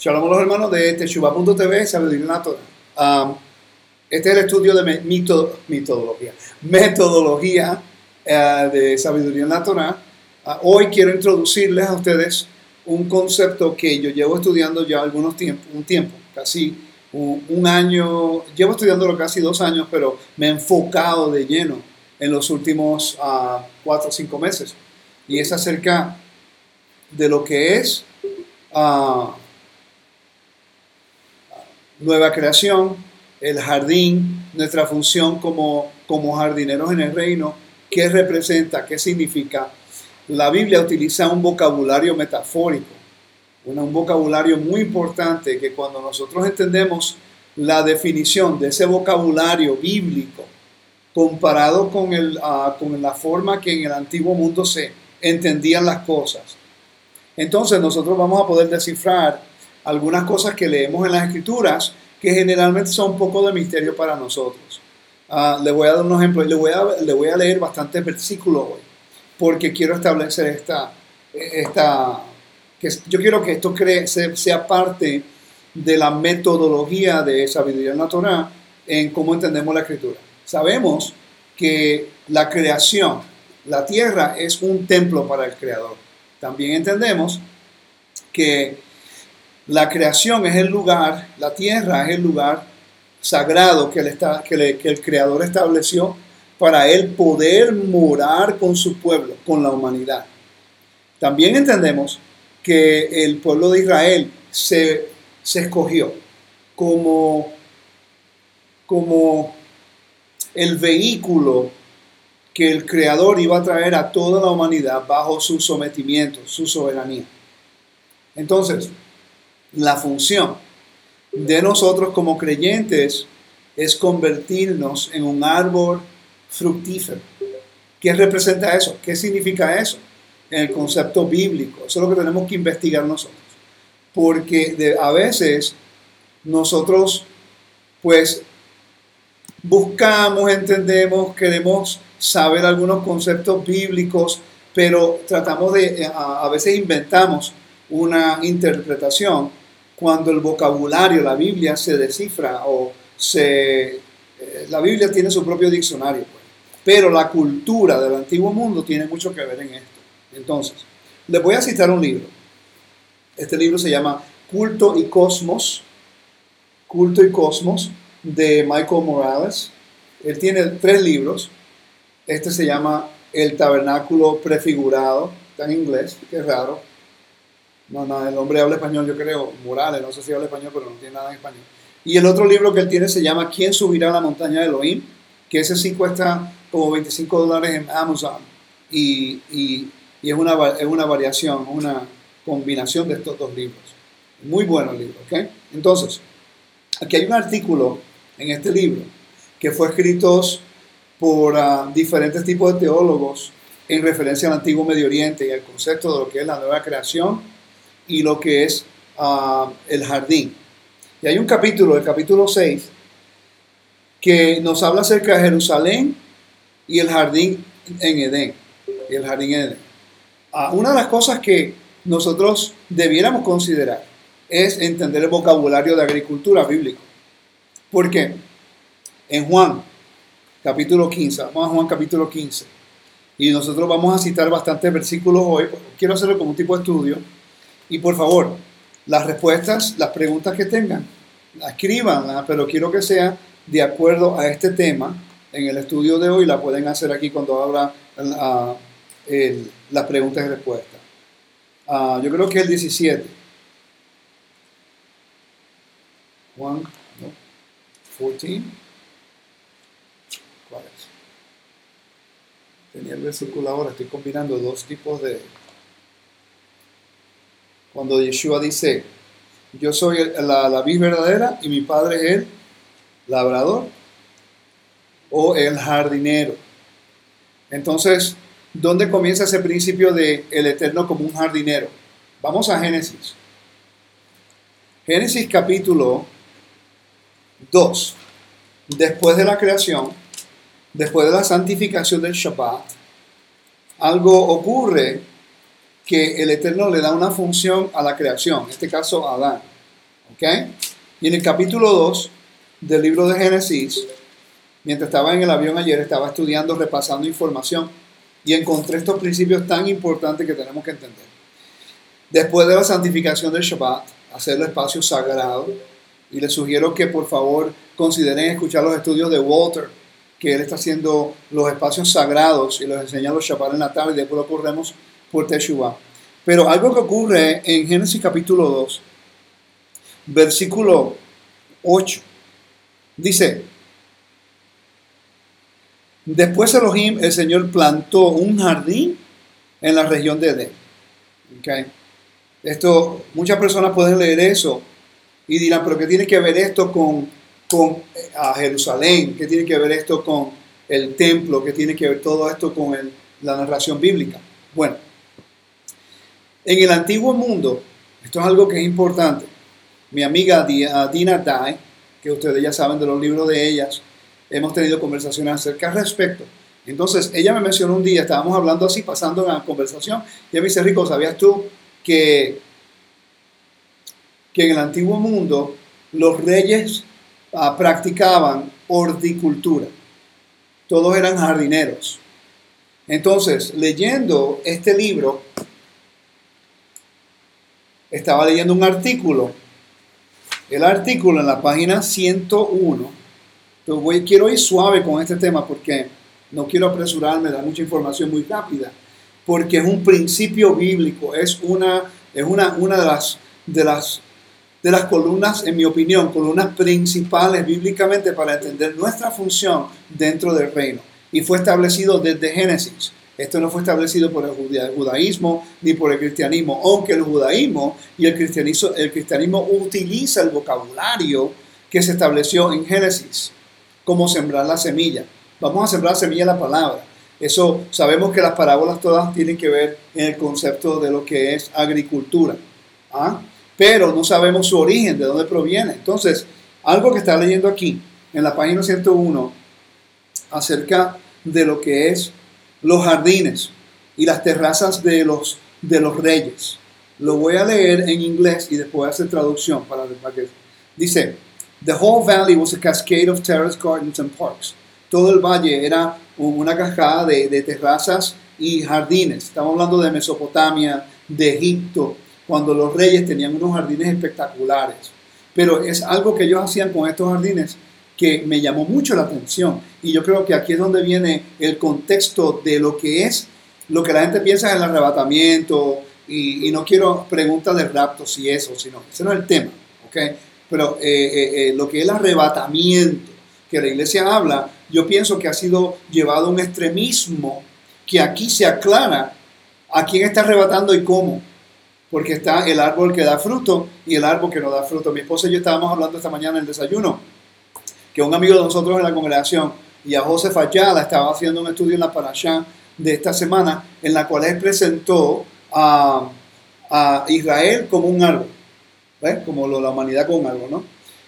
Shalom a los hermanos de Teshuva.tv, Sabiduría Natural. Um, este es el estudio de metodología, metodología uh, de Sabiduría Natural. Uh, hoy quiero introducirles a ustedes un concepto que yo llevo estudiando ya algunos tiempo, un tiempo, casi un, un, año, llevo estudiándolo casi dos años, pero me he enfocado de lleno en los últimos uh, cuatro o cinco meses. Y es acerca de lo que es nueva creación, el jardín, nuestra función como, como jardineros en el reino, qué representa, qué significa. La Biblia utiliza un vocabulario metafórico, un vocabulario muy importante que cuando nosotros entendemos la definición de ese vocabulario bíblico comparado con, el, ah, con la forma que en el antiguo mundo se entendían las cosas, entonces nosotros vamos a poder descifrar algunas cosas que leemos en las escrituras que generalmente son un poco de misterio para nosotros. Uh, le voy a dar un ejemplo, le voy a, le voy a leer bastantes versículos hoy, porque quiero establecer esta, esta que yo quiero que esto cree, sea parte de la metodología de sabiduría natural en cómo entendemos la escritura. Sabemos que la creación, la tierra es un templo para el creador. También entendemos que la creación es el lugar, la tierra es el lugar sagrado que, el Creador estableció para él poder morar con su pueblo, con la humanidad. También entendemos que el pueblo de Israel se, se escogió como, como el vehículo que el Creador iba a traer a toda la humanidad bajo su sometimiento, su soberanía. Entonces, la función de nosotros como creyentes es convertirnos en un árbol fructífero. ¿Qué representa eso? ¿Qué significa eso? En el concepto bíblico. Eso es lo que tenemos que investigar nosotros. Porque a veces nosotros pues buscamos, entendemos, queremos saber algunos conceptos bíblicos, pero tratamos de, a veces inventamos una interpretación cuando el vocabulario, la Biblia se descifra o se... Eh, la Biblia tiene su propio diccionario, pues. pero la cultura del antiguo mundo tiene mucho que ver en esto. Entonces, les voy a citar un libro. Este libro se llama Culto y Cosmos, Culto y Cosmos, de Michael Morales. Él tiene tres libros. Este se llama El Tabernáculo Prefigurado, está en inglés, que es raro. No, no, el hombre habla español, yo creo, Morales, no sé si habla español, pero no tiene nada en español. Y el otro libro que él tiene se llama ¿Quién subirá a la montaña de Elohim? Que ese sí cuesta como 25 dólares en Amazon. Y, y, y es, una, es una variación, una combinación de estos dos libros. Muy bueno el libro, ¿ok? Entonces, aquí hay un artículo en este libro que fue escrito por uh, diferentes tipos de teólogos en referencia al antiguo Medio Oriente y al concepto de lo que es la nueva creación y lo que es uh, el jardín. Y hay un capítulo, el capítulo 6, que nos habla acerca de Jerusalén y el jardín en Edén. Y el jardín en Edén. Uh, una de las cosas que nosotros debiéramos considerar es entender el vocabulario de agricultura bíblico. Porque en Juan, capítulo 15, vamos a Juan capítulo 15, y nosotros vamos a citar bastantes versículos hoy, quiero hacerlo como un tipo de estudio, y por favor, las respuestas, las preguntas que tengan, escriban, pero quiero que sea de acuerdo a este tema. En el estudio de hoy la pueden hacer aquí cuando abra la, las preguntas y respuestas. Uh, yo creo que el 17. Juan, no, 14. ¿Cuál es? Tenía el versículo ahora, estoy combinando dos tipos de, cuando Yeshua dice, yo soy la, la vid verdadera y mi padre es el labrador o el jardinero. Entonces, ¿dónde comienza ese principio de el eterno como un jardinero? Vamos a Génesis. Génesis capítulo 2. Después de la creación, después de la santificación del Shabbat, algo ocurre que el Eterno le da una función a la creación, en este caso a Adán. ¿ok? Y en el capítulo 2 del libro de Génesis, mientras estaba en el avión ayer, estaba estudiando, repasando información y encontré estos principios tan importantes que tenemos que entender. Después de la santificación del Shabbat, hacerlo espacio sagrado, y les sugiero que por favor consideren escuchar los estudios de Walter, que él está haciendo los espacios sagrados y los enseña los Shabbat en la tarde y después lo corremos por Teshuvah. Pero algo que ocurre en Génesis capítulo 2, versículo 8, dice, después Elohim, el Señor plantó un jardín en la región de Edén. Okay. Esto, muchas personas pueden leer eso y dirán, pero ¿qué tiene que ver esto con, con a Jerusalén? ¿Qué tiene que ver esto con el templo? ¿Qué tiene que ver todo esto con la narración bíblica? Bueno, en el antiguo mundo, esto es algo que es importante. Mi amiga Dina Dai, que ustedes ya saben de los libros de ellas, hemos tenido conversaciones acerca al respecto. Entonces, ella me mencionó un día, estábamos hablando así, pasando en la conversación, y me dice, Rico, ¿sabías tú que que en el antiguo mundo los reyes ah, practicaban horticultura. Todos eran jardineros. Entonces, leyendo este libro, estaba leyendo un artículo. El artículo en la página 101. Entonces voy, quiero ir suave con este tema porque no quiero apresurarme, dar mucha información muy rápida, porque es un principio bíblico, es una, es una, una de, las, de las de las columnas, en mi opinión, columnas principales bíblicamente para entender nuestra función dentro del reino. Y fue establecido desde Génesis. Esto no fue establecido por el judaísmo ni por el cristianismo, aunque el judaísmo y el cristianismo, el cristianismo utiliza el vocabulario que se estableció en Génesis, como sembrar la semilla. Vamos a sembrar la semilla la palabra. Eso sabemos que las parábolas todas tienen que ver en el concepto de lo que es agricultura. ¿Ah? pero no sabemos su origen, de dónde proviene. Entonces, algo que está leyendo aquí, en la página 101, acerca de lo que es los jardines y las terrazas de los, de los reyes. Lo voy a leer en inglés y después hacer traducción para, que dice, The whole valley was a cascade of terrace gardens and parks. Todo el valle era una cascada de, de terrazas y jardines. Estamos hablando de Mesopotamia, de Egipto, cuando los reyes tenían unos jardines espectaculares. Pero es algo que ellos hacían con estos jardines que me llamó mucho la atención. Y yo creo que aquí es donde viene el contexto de lo que es, lo que la gente piensa en el arrebatamiento. Y, no quiero preguntas de raptos y eso, sino, ese no es el tema. ¿okay? Pero eh, eh, eh, lo que es el arrebatamiento que la iglesia habla, yo pienso que ha sido llevado a un extremismo que aquí se aclara a quién está arrebatando y cómo porque está el árbol que da fruto y el árbol que no da fruto. Mi esposa y yo estábamos hablando esta mañana en el desayuno, que un amigo de nosotros en la congregación, y a José Fayala, estaba haciendo un estudio en la Parashá de esta semana, en la cual él presentó a, Israel como un árbol, ¿ves? como la humanidad como un árbol, ¿no?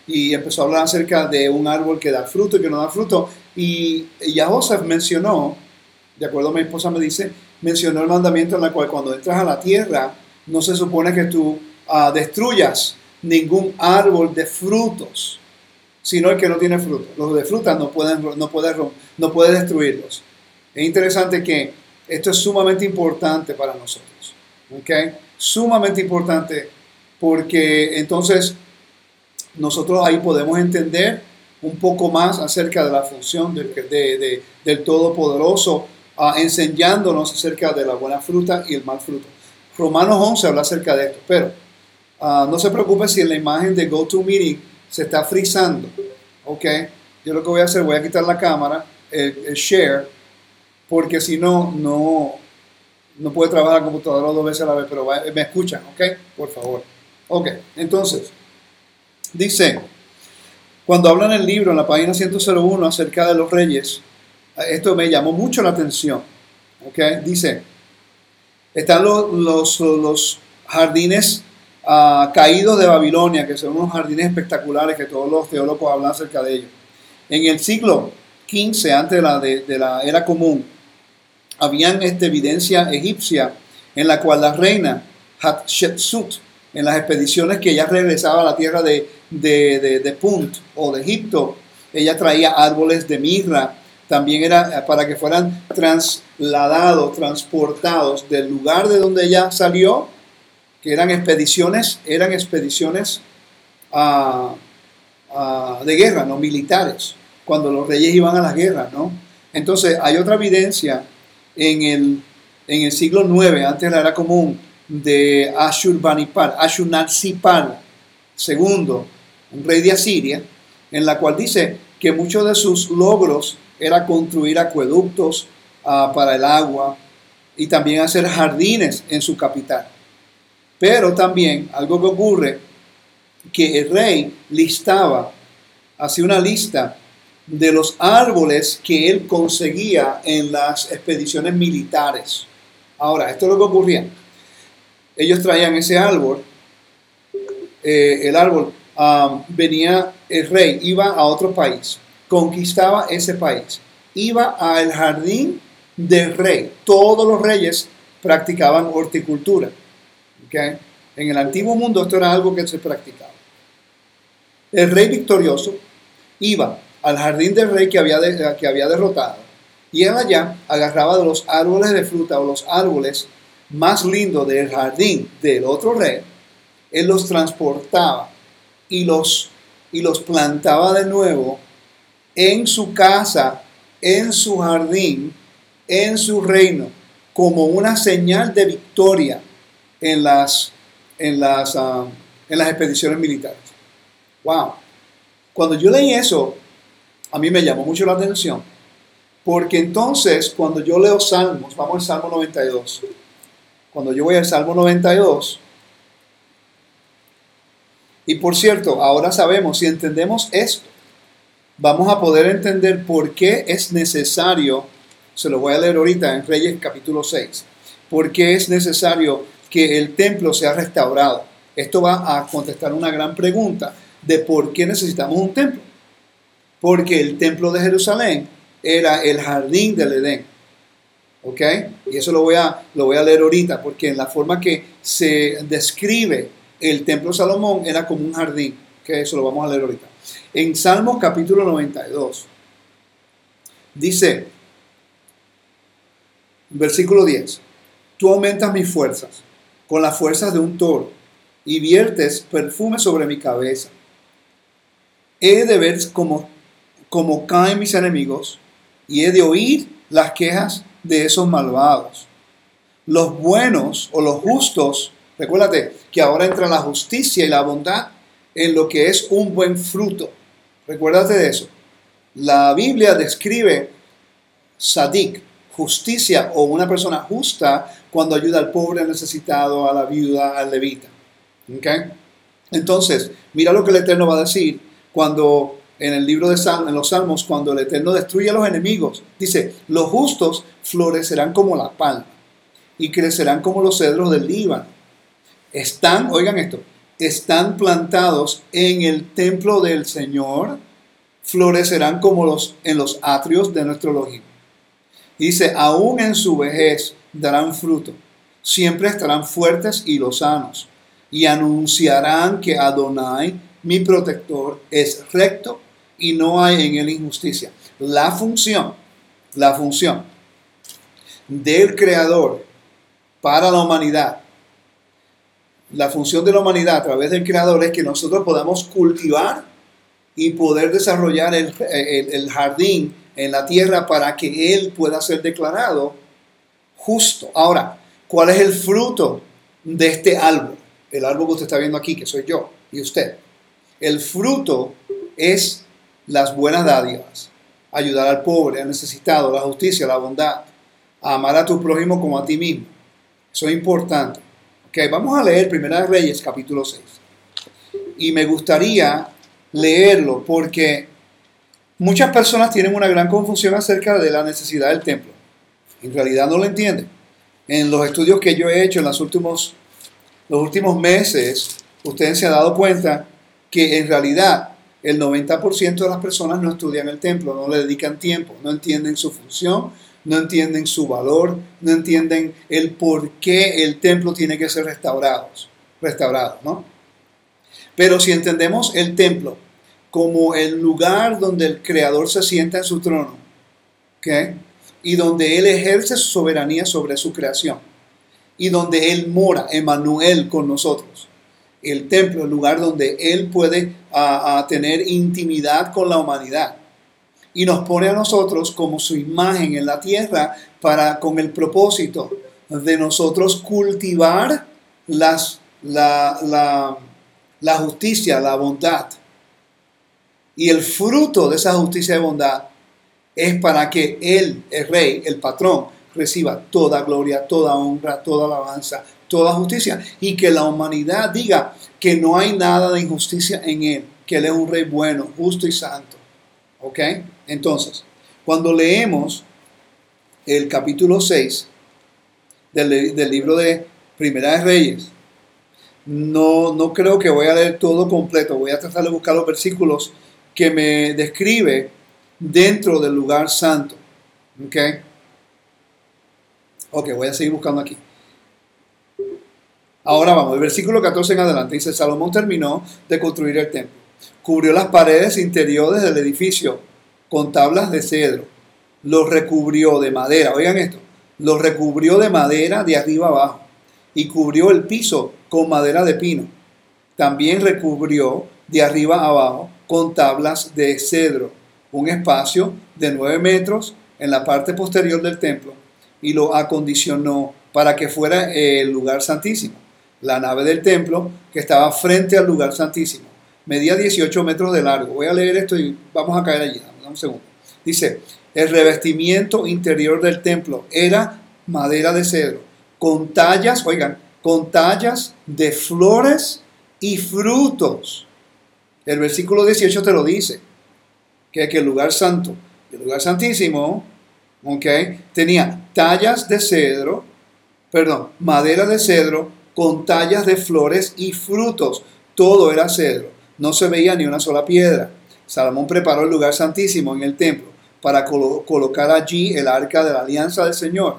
Y empezó a hablar acerca de un árbol que da fruto y que no da fruto. Y, y a José mencionó, de acuerdo a mi esposa me dice, mencionó el mandamiento en la cual cuando entras a la tierra, no se supone que tú ah, destruyas ningún árbol de frutos, sino el que no tiene frutos. Los de frutas no pueden, no no pueden destruirlos. Es interesante que esto es sumamente importante para nosotros. ¿ok? Sumamente importante porque entonces nosotros ahí podemos entender un poco más acerca de la función del, del Todopoderoso, ah, enseñándonos acerca de la buena fruta y el mal fruto. Romanos 11 habla acerca de esto, pero ah, no se preocupe si en la imagen de GoToMeeting se está frizando, ¿ok? Yo lo que voy a hacer, voy a quitar la cámara, el, share, porque si no, no, no puede trabajar la computadora dos veces a la vez, pero me escuchan, ¿ok? Por favor. Ok, entonces, dice, cuando habla en el libro, en la página 101, acerca de los reyes, esto me llamó mucho la atención, ¿ok? Dice, están los, los, jardines ah, caídos de Babilonia, que son unos jardines espectaculares que todos los teólogos hablan acerca de ellos. En el siglo XV, antes de la, de, la era común, habían esta evidencia egipcia en la cual la reina Hatshepsut en las expediciones que ella regresaba a la tierra de, de, Punt o de Egipto, ella traía árboles de mirra, también era para que fueran trasladados, transportados del lugar de donde ella salió, que eran expediciones, eran expediciones ah, ah, de guerra, no militares, cuando los reyes iban a las guerras, ¿no? Entonces hay otra evidencia en el, en el siglo IX, antes de la era común, de Ashurbanipal, Ashurnarsipal II, un rey de Asiria, en la cual dice que muchos de sus logros era construir acueductos ah, para el agua y también hacer jardines en su capital. Pero también algo que ocurre, que el rey listaba, hacía una lista de los árboles que él conseguía en las expediciones militares. Ahora, esto es lo que ocurría ellos traían ese árbol, eh, el árbol, venía el rey, iba a otro país, conquistaba ese país, iba al jardín del rey. Todos los reyes practicaban horticultura. En el antiguo mundo esto era algo que se practicaba. El rey victorioso iba al jardín del rey que había, que había derrotado y él allá agarraba de los árboles de fruta o los árboles más lindo del jardín del otro rey, él los transportaba y los, y los plantaba de nuevo en su casa, en su jardín, en su reino, como una señal de victoria en las, en las, ah, en las expediciones militares. ¡Wow! Cuando yo leí eso, a mí me llamó mucho la atención, porque entonces cuando yo leo Salmos, vamos al Salmo 92, cuando yo voy al Salmo 92, y por cierto, ahora sabemos, si entendemos esto, vamos a poder entender por qué es necesario, se lo voy a leer ahorita en Reyes capítulo 6, por qué es necesario que el templo sea restaurado. Esto va a contestar una gran pregunta de por qué necesitamos un templo. Porque el templo de Jerusalén era el jardín del Edén. ¿Ok? Y eso lo voy, a, lo voy a leer ahorita, porque en la forma que se describe el templo de Salomón era como un jardín. Que eso lo vamos a leer ahorita. En Salmos capítulo 92, dice, versículo 10, tú aumentas mis fuerzas con las fuerzas de un toro y viertes perfume sobre mi cabeza. He de ver cómo, cómo caen mis enemigos y he de oír las quejas de esos malvados. Los buenos o los justos, recuérdate que ahora entra la justicia y la bondad en lo que es un buen fruto. Recuérdate de eso. La Biblia describe sadik, justicia o una persona justa cuando ayuda al pobre, al necesitado, a la viuda, al levita. ¿Okay? Entonces, mira lo que el Eterno va a decir cuando en el libro de Salmos, en los Salmos, cuando el Eterno destruye a los enemigos, dice, los justos florecerán como la palma y crecerán como los cedros del Líbano. Están, oigan esto, están plantados en el templo del Señor, florecerán como los en los atrios de nuestro Elohim. Dice, aún en su vejez darán fruto, siempre estarán fuertes y lozanos, y anunciarán que Adonai, mi protector, es recto y no hay en él injusticia. La función, la función del creador para la humanidad, la función de la humanidad a través del creador es que nosotros podamos cultivar y poder desarrollar el, jardín en la tierra para que él pueda ser declarado justo. Ahora, ¿cuál es el fruto de este árbol? El árbol que usted está viendo aquí, que soy yo y usted. El fruto es las buenas dádivas, ayudar al pobre, al necesitado, la justicia, la bondad, amar a tu prójimo como a ti mismo. Eso es importante. Okay, vamos a leer Primera de Reyes, capítulo 6. Y me gustaría leerlo porque muchas personas tienen una gran confusión acerca de la necesidad del templo. En realidad no lo entienden. En los estudios que yo he hecho en los últimos, los últimos meses, ustedes se han dado cuenta que en realidad el 90% de las personas no estudian el templo, no le dedican tiempo, no entienden su función, no entienden su valor, no entienden el por qué el templo tiene que ser restaurado. restaurados, ¿no? Pero si entendemos el templo como el lugar donde el Creador se sienta en su trono, ¿ok? Y donde Él ejerce su soberanía sobre su creación, y donde Él mora, Emanuel, con nosotros. El templo, el lugar donde Él puede tener intimidad con la humanidad. Y nos pone a nosotros como su imagen en la tierra para, con el propósito de nosotros cultivar las, la, la justicia, la bondad. Y el fruto de esa justicia y bondad es para que Él, el Rey, el patrón, reciba toda gloria, toda honra, toda alabanza, toda justicia. Y que la humanidad diga que no hay nada de injusticia en Él, que Él es un Rey bueno, justo y santo. ¿Ok? Entonces, cuando leemos el capítulo 6 del, del libro de Primera de Reyes, no, no creo que voy a leer todo completo, voy a tratar de buscar los versículos que me describe dentro del lugar santo. ¿Ok? Ok, voy a seguir buscando aquí. Ahora vamos, el versículo 14 en adelante dice, Salomón terminó de construir el templo. Cubrió las paredes interiores del edificio con tablas de cedro. Los recubrió de madera, oigan esto, los recubrió de madera de arriba abajo y cubrió el piso con madera de pino. También recubrió de arriba abajo con tablas de cedro, un espacio de 9 metros en la parte posterior del templo y lo acondicionó para que fuera el lugar santísimo. La nave del templo que estaba frente al lugar santísimo medía 18 metros de largo. Voy a leer esto y vamos a caer allí. un segundo. Dice, el revestimiento interior del templo era madera de cedro, con tallas, oigan, con tallas de flores y frutos. El versículo 18 te lo dice, que, que el lugar santo, el lugar santísimo, ok, tenía tallas de cedro, perdón, madera de cedro con tallas de flores y frutos. Todo era cedro, no se veía ni una sola piedra. Salomón preparó el lugar santísimo en el templo para colocar allí el arca de la alianza del Señor.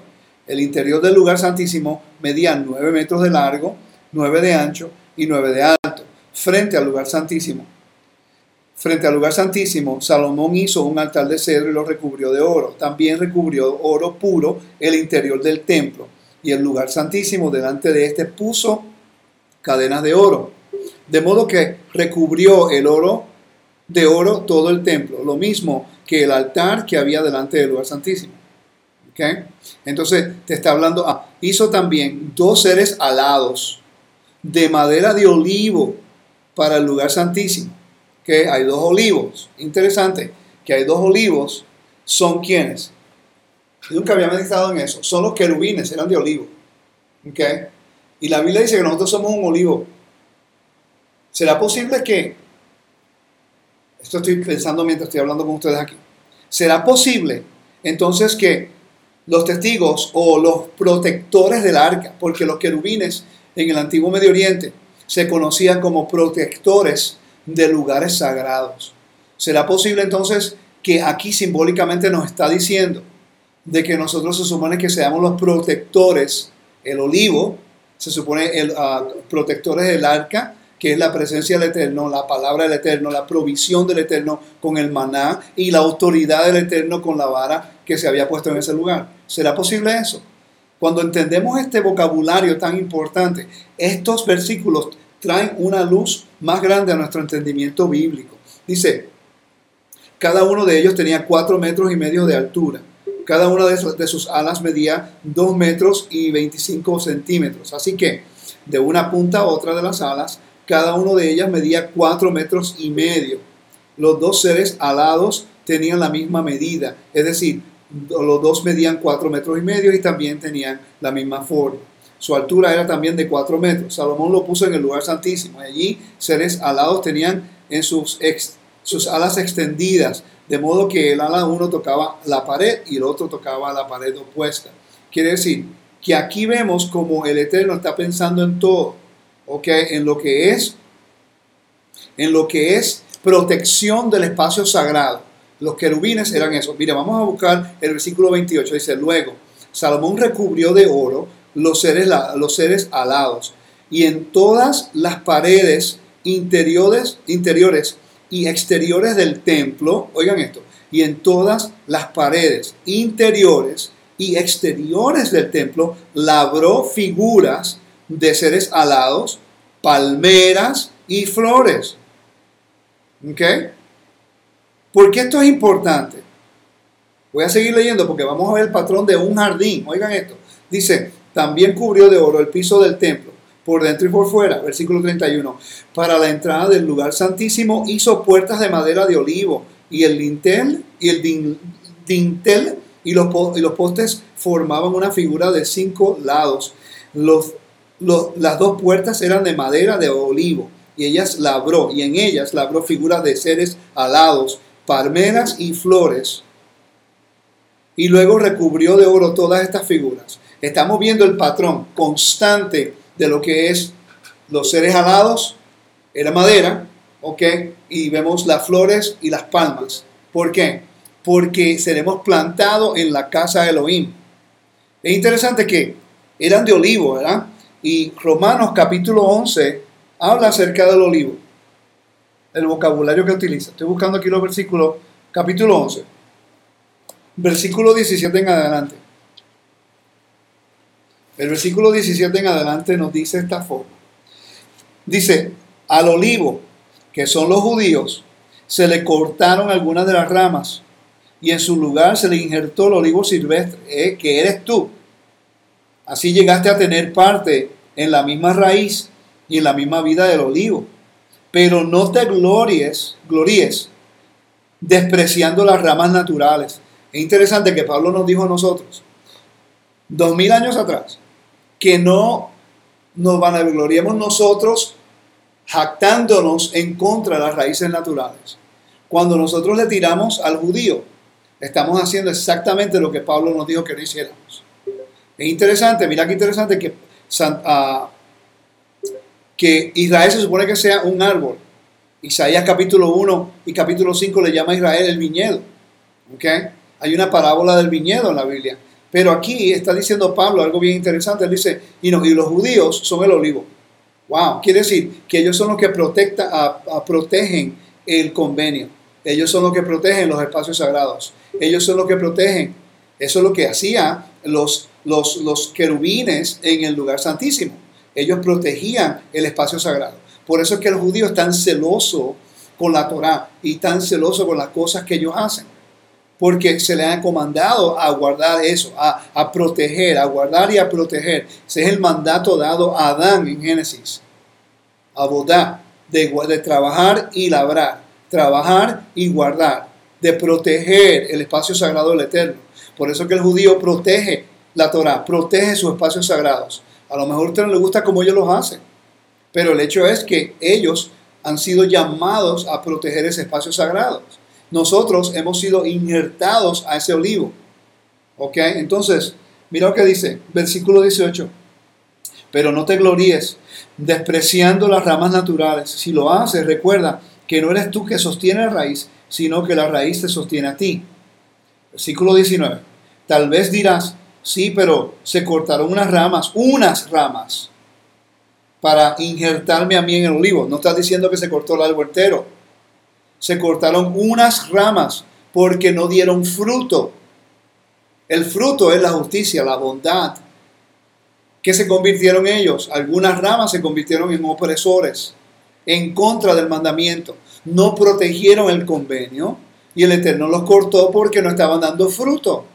El interior del lugar santísimo medía 9 metros de largo, 9 de ancho y 9 de alto, frente al lugar santísimo. Frente al lugar santísimo, Salomón hizo un altar de cedro y lo recubrió de oro. También recubrió oro puro el interior del templo. Y el lugar santísimo delante de este puso cadenas de oro. De modo que recubrió el oro de oro todo el templo. Lo mismo que el altar que había delante del lugar santísimo. Entonces te está hablando, ah, hizo también dos seres alados de madera de olivo para el lugar santísimo que hay dos olivos. Interesante que hay dos olivos. ¿Son quienes? nunca había meditado en eso. Son los querubines, eran de olivo. ¿Okay? Y la Biblia dice que nosotros somos un olivo. ¿Será posible que, esto estoy pensando mientras estoy hablando con ustedes aquí, ¿será posible entonces que los testigos o los protectores del arca, porque los querubines en el antiguo Medio Oriente se conocían como protectores de lugares sagrados. ¿Será posible entonces que aquí simbólicamente nos está diciendo de que nosotros se supone que seamos los protectores, el olivo, se supone el ah, protectores del arca, que es la presencia del Eterno, la palabra del Eterno, la provisión del Eterno con el maná y la autoridad del Eterno con la vara que se había puesto en ese lugar. ¿Será posible eso? Cuando entendemos este vocabulario tan importante, estos versículos traen una luz más grande a nuestro entendimiento bíblico. Dice, cada uno de ellos tenía cuatro metros y medio de altura. Cada una de sus alas medía dos metros y 25 centímetros. Así que de una punta a otra de las alas, cada uno de ellas medía cuatro metros y medio. Los dos seres alados tenían la misma medida, es decir, los dos medían cuatro metros y medio y también tenían la misma forma. Su altura era también de 4 metros. Salomón lo puso en el lugar santísimo. Allí seres alados tenían en sus, sus alas extendidas, de modo que el ala uno tocaba la pared y el otro tocaba la pared opuesta. Quiere decir que aquí vemos como el Eterno está pensando en todo, ¿ok? En lo que es, en lo que es protección del espacio sagrado. Los querubines eran eso. Mira, vamos a buscar el versículo 28. Dice, luego, Salomón recubrió de oro los seres, los seres alados y en todas las paredes interiores, interiores y exteriores del templo, oigan esto, y en todas las paredes interiores y exteriores del templo labró figuras de seres alados, palmeras y flores. ¿Ok? ¿Por qué esto es importante? Voy a seguir leyendo porque vamos a ver el patrón de un jardín. Oigan esto. Dice, también cubrió de oro el piso del templo, por dentro y por fuera. Versículo 31. Para la entrada del lugar santísimo hizo puertas de madera de olivo y el dintel y el dintel y los, y los postes formaban una figura de cinco lados. Las dos puertas eran de madera de olivo y ellas labró y en ellas labró figuras de seres alados, palmeras y flores. Y luego recubrió de oro todas estas figuras. Estamos viendo el patrón constante de lo que es los seres alados, era madera, ¿ok? Y vemos las flores y las palmas. ¿Por qué? Porque seremos plantados en la casa de Elohim. Es interesante que eran de olivo, ¿verdad? Y Romanos capítulo 11 habla acerca del olivo. El vocabulario que utiliza. Estoy buscando aquí los versículos, capítulo 11. Versículo 17 en adelante. El versículo 17 en adelante nos dice esta forma. Dice, al olivo, que son los judíos, se le cortaron algunas de las ramas y en su lugar se le injertó el olivo silvestre, eh, que eres tú. Así llegaste a tener parte en la misma raíz y en la misma vida del olivo. Pero no te glories, glories, despreciando las ramas naturales. Es interesante que Pablo nos dijo a nosotros, dos mil años atrás, que no nos vanagloriemos nosotros jactándonos en contra de las raíces naturales. Cuando nosotros le tiramos al judío, estamos haciendo exactamente lo que Pablo nos dijo que no hiciéramos. Es interesante, mira qué interesante que, uh, que Israel se supone que sea un árbol. Isaías capítulo 1 y capítulo 5 le llama a Israel el viñedo. ¿Okay? Hay una parábola del viñedo en la Biblia. Pero aquí está diciendo Pablo algo bien interesante. Él dice, y, no, y los judíos son el olivo. Wow, quiere decir que ellos son los que protegen el convenio. Ellos son los que protegen los espacios sagrados. Ellos son los que protegen. Eso es lo que hacían los, los, los querubines en el lugar santísimo. Ellos protegían el espacio sagrado. Por eso es que el judío es tan celoso con la Torah y tan celoso con las cosas que ellos hacen porque se le ha comandado a guardar eso, a, proteger, a guardar y a proteger. Ese es el mandato dado a Adán en Génesis. A Bodá, de, trabajar y labrar, trabajar y guardar, de proteger el espacio sagrado del Eterno. Por eso que el judío protege la Torah, protege sus espacios sagrados. A lo mejor a usted no le gusta cómo ellos los hacen, pero el hecho es que ellos han sido llamados a proteger ese espacio sagrado nosotros hemos sido injertados a ese olivo. ¿Ok? Entonces, mira lo que dice, versículo 18. Pero no te gloríes despreciando las ramas naturales. Si lo haces, recuerda que no eres tú que sostiene la raíz, sino que la raíz te sostiene a ti. Versículo 19. Tal vez dirás, sí, pero se cortaron unas ramas, unas ramas, para injertarme a mí en el olivo. No estás diciendo que se cortó el árbol entero se cortaron unas ramas porque no dieron fruto. El fruto es la justicia, la bondad. ¿Qué se convirtieron ellos? Algunas ramas se convirtieron en opresores, en contra del mandamiento. No protegieron el convenio y el Eterno los cortó porque no estaban dando fruto.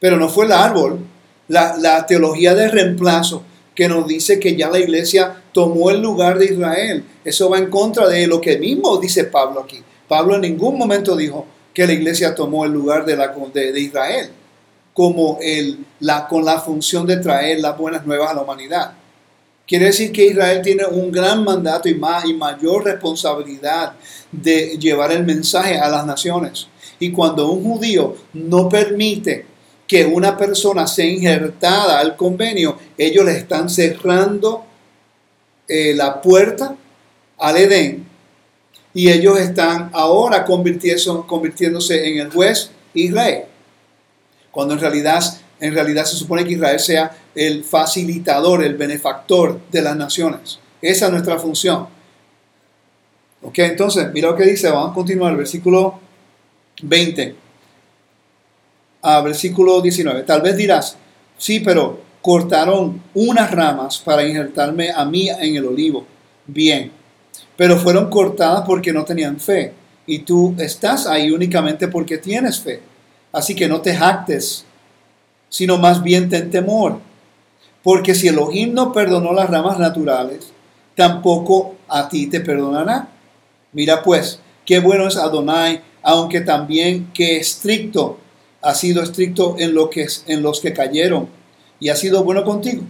Pero no fue el árbol. La, la teología de reemplazo que nos dice que ya la iglesia tomó el lugar de Israel. Eso va en contra de lo que mismo dice Pablo aquí. Pablo en ningún momento dijo que la iglesia tomó el lugar de, la, de, Israel como el, la, con la función de traer las buenas nuevas a la humanidad. Quiere decir que Israel tiene un gran mandato y, y mayor responsabilidad de llevar el mensaje a las naciones. Y cuando un judío no permite que una persona sea injertada al convenio, ellos le están cerrando eh, la puerta al Edén y ellos están ahora convirtiéndose en el juez Israel, cuando en realidad en realidad se supone que Israel sea el facilitador, el benefactor de las naciones. Esa es nuestra función. Ok, entonces, mira lo que dice, vamos a continuar, versículo 20 a versículo 19. Tal vez dirás, sí, pero cortaron unas ramas para injertarme a mí en el olivo. Bien, pero fueron cortadas porque no tenían fe. Y tú estás ahí únicamente porque tienes fe. Así que no te jactes, sino más bien ten temor. Porque si Elohim no perdonó las ramas naturales, tampoco a ti te perdonará. Mira pues, qué bueno es Adonai, aunque también qué estricto ha sido estricto en, lo que, en los que cayeron y ha sido bueno contigo.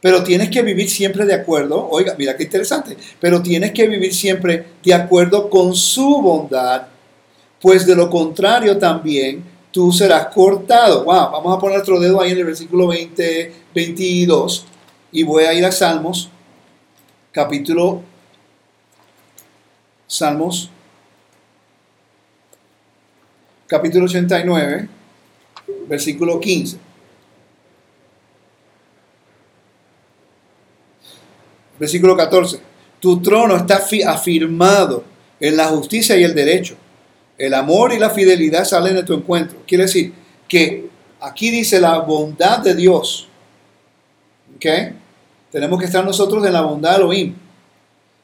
Pero tienes que vivir siempre de acuerdo, oiga, mira qué interesante, pero tienes que vivir siempre de acuerdo con su bondad, pues de lo contrario también tú serás cortado. Wow, vamos a poner otro dedo ahí en el versículo 20, 22 y voy a ir a Salmos, capítulo Salmos, capítulo 89 versículo 15. Versículo 14. Tu trono está afirmado en la justicia y el derecho. El amor y la fidelidad salen de tu encuentro. Quiere decir que aquí dice la bondad de Dios. ¿Ok? Tenemos que estar nosotros en la bondad de Elohim.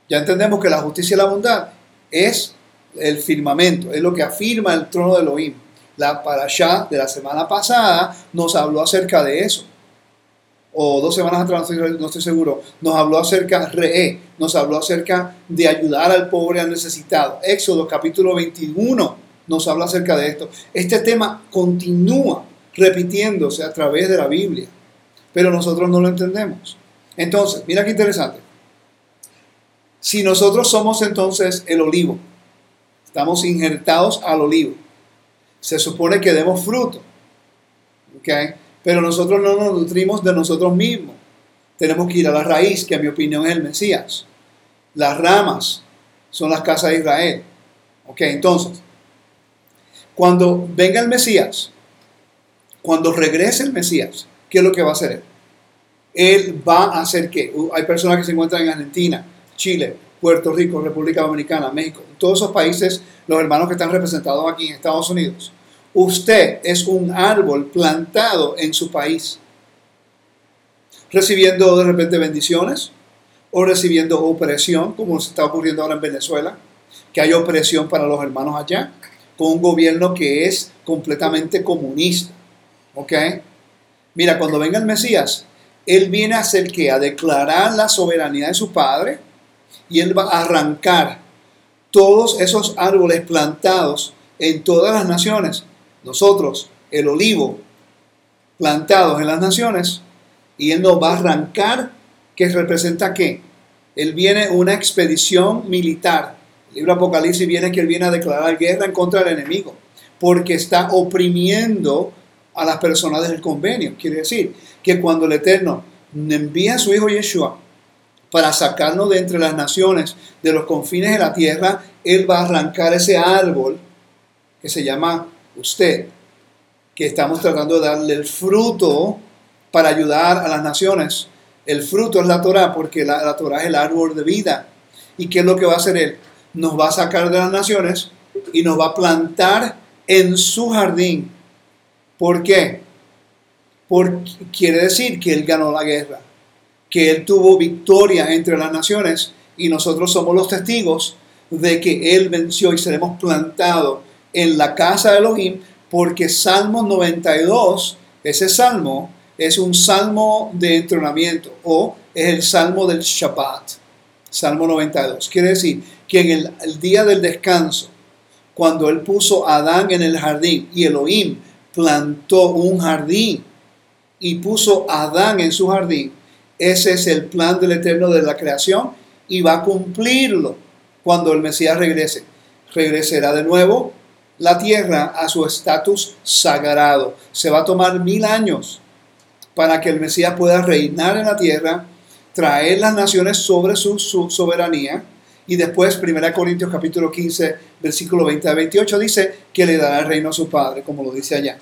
Ya entendemos que la justicia y la bondad es el firmamento, es lo que afirma el trono de Elohim. La parasha de la semana pasada nos habló acerca de eso. O dos semanas atrás, no estoy, seguro. Nos habló acerca, re, nos habló acerca de ayudar al pobre, al necesitado. Éxodo capítulo 21 nos habla acerca de esto. Este tema continúa repitiéndose a través de la Biblia, pero nosotros no lo entendemos. Entonces, mira qué interesante. Si nosotros somos entonces el olivo, estamos injertados al olivo, se supone que demos fruto. ¿okay? Pero nosotros no nos nutrimos de nosotros mismos. Tenemos que ir a la raíz, que en mi opinión es el Mesías. Las ramas son las casas de Israel. ¿Ok? Entonces, cuando venga el Mesías, cuando regrese el Mesías, ¿qué es lo que va a hacer él? Él va a hacer qué? Uh, hay personas que se encuentran en Argentina, Chile, Puerto Rico, República Dominicana, México, todos esos países los hermanos que están representados aquí en Estados Unidos. Usted es un árbol plantado en su país, recibiendo de repente bendiciones o recibiendo opresión, como se está ocurriendo ahora en Venezuela, que hay opresión para los hermanos allá, con un gobierno que es completamente comunista. ¿Ok? Mira, cuando venga el Mesías, Él viene a hacer que a declarar la soberanía de su Padre y Él va a arrancar todos esos árboles plantados en todas las naciones. Nosotros, el olivo, plantados en las naciones, y Él nos va a arrancar, que representa qué? Él viene una expedición militar. El libro Apocalipsis viene que Él viene a declarar guerra en contra del enemigo, porque está oprimiendo a las personas del convenio. Quiere decir que cuando el Eterno envía a su Hijo Yeshua para sacarnos de entre las naciones, de los confines de la tierra, Él va a arrancar ese árbol que se llama usted, que estamos tratando de darle el fruto para ayudar a las naciones. El fruto es la Torah, porque la, la Torah es el árbol de vida. ¿Y qué es lo que va a hacer Él? Nos va a sacar de las naciones y nos va a plantar en su jardín. ¿Por qué? Porque quiere decir que Él ganó la guerra que Él tuvo victoria entre las naciones y nosotros somos los testigos de que Él venció y seremos plantados en la casa de Elohim porque Salmo 92, ese salmo es un salmo de entrenamiento o es el salmo del Shabbat, Salmo 92. Quiere decir que en el, el día del descanso, cuando Él puso a Adán en el jardín y Elohim plantó un jardín y puso a Adán en su jardín, ese es el plan del Eterno de la creación y va a cumplirlo cuando el Mesías regrese. Regresará de nuevo la tierra a su estatus sagrado. Se va a tomar mil años para que el Mesías pueda reinar en la tierra, traer las naciones sobre su, soberanía. Y después, 1 Corintios capítulo 15, versículo 20 a 28, dice que le dará el reino a su padre, como lo dice allá.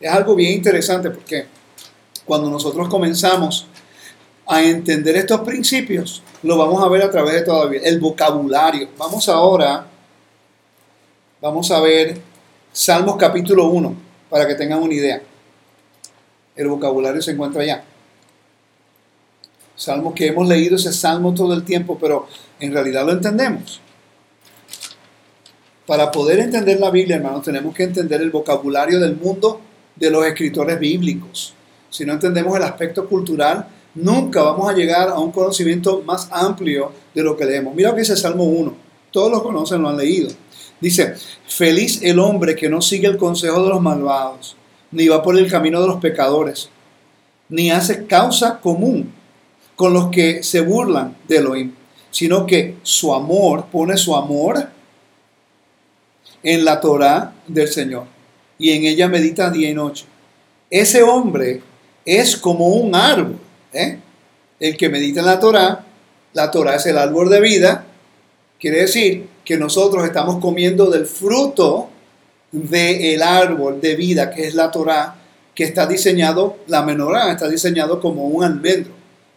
Es algo bien interesante porque cuando nosotros comenzamos a entender estos principios, lo vamos a ver a través de toda. El vocabulario. Vamos ahora, vamos a ver Salmos capítulo 1, para que tengan una idea. El vocabulario se encuentra allá. Salmos que hemos leído ese salmo todo el tiempo, pero en realidad lo entendemos. Para poder entender la Biblia, hermanos, tenemos que entender el vocabulario del mundo de los escritores bíblicos. Si no entendemos el aspecto cultural, nunca vamos a llegar a un conocimiento más amplio de lo que leemos. Mira lo que dice Salmo 1. Todos lo conocen, lo han leído. Dice, feliz el hombre que no sigue el consejo de los malvados, ni va por el camino de los pecadores, ni hace causa común con los que se burlan de Elohim, sino que su amor, pone su amor en la Torah del Señor y en ella medita día y noche. Ese hombre es como un árbol. ¿eh? El que medita en la Torah, la Torah es el árbol de vida, quiere decir que nosotros estamos comiendo del fruto del árbol de vida que es la Torah, que está diseñado, la menorá está diseñado como un almendro.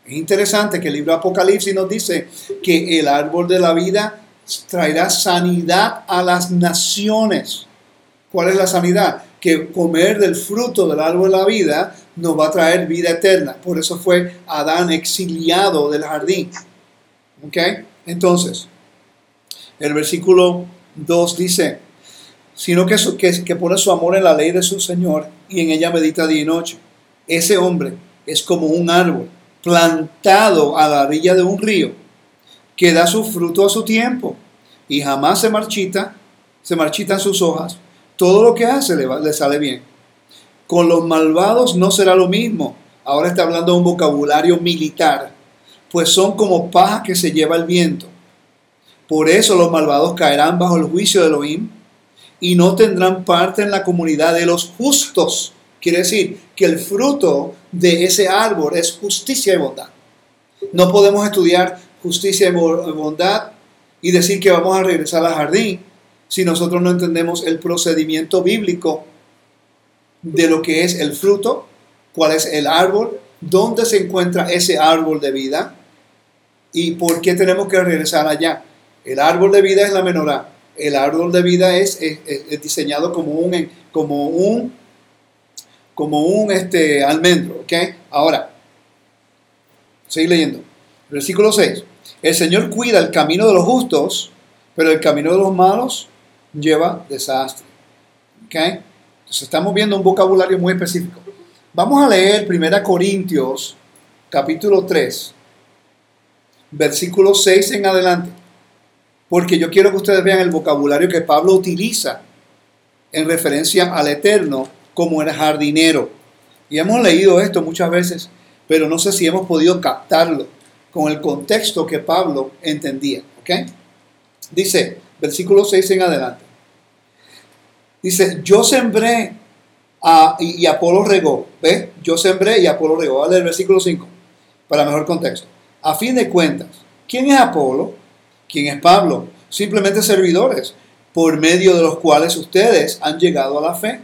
Es interesante que el libro Apocalipsis nos dice que el árbol de la vida traerá sanidad a las naciones. ¿Cuál es la sanidad? Que comer del fruto del árbol de la vida nos va a traer vida eterna. Por eso fue Adán exiliado del jardín. ¿Ok? Entonces, el versículo 2 dice, sino que, que, que pone su amor en la ley de su Señor y en ella medita día y noche. Ese hombre es como un árbol plantado a la orilla de un río, que da su fruto a su tiempo y jamás se marchita, se marchitan sus hojas. Todo lo que hace le, le sale bien. Con los malvados no será lo mismo. Ahora está hablando de un vocabulario militar, pues son como paja que se lleva el viento. Por eso los malvados caerán bajo el juicio de Elohim y no tendrán parte en la comunidad de los justos. Quiere decir que el fruto de ese árbol es justicia y bondad. No podemos estudiar justicia y bondad y decir que vamos a regresar al jardín si nosotros no entendemos el procedimiento bíblico de lo que es el fruto, cuál es el árbol, dónde se encuentra ese árbol de vida y por qué tenemos que regresar allá. El árbol de vida es la menorá. El árbol de vida es, diseñado como un, como un como un este, almendro. ¿ok? Ahora, sigue leyendo. Versículo 6. El Señor cuida el camino de los justos, pero el camino de los malos lleva desastre. ¿ok? Entonces estamos viendo un vocabulario muy específico. Vamos a leer 1 Corintios capítulo 3, versículo 6 en adelante, porque yo quiero que ustedes vean el vocabulario que Pablo utiliza en referencia al Eterno como el jardinero. Y hemos leído esto muchas veces, pero no sé si hemos podido captarlo con el contexto que Pablo entendía. ¿ok? Dice, versículo 6 en adelante. Dice, yo sembré y, Apolo regó. ¿Ves? Yo sembré y Apolo regó. Vale el versículo 5 para mejor contexto. A fin de cuentas, ¿quién es Apolo? ¿Quién es Pablo? Simplemente servidores por medio de los cuales ustedes han llegado a la fe.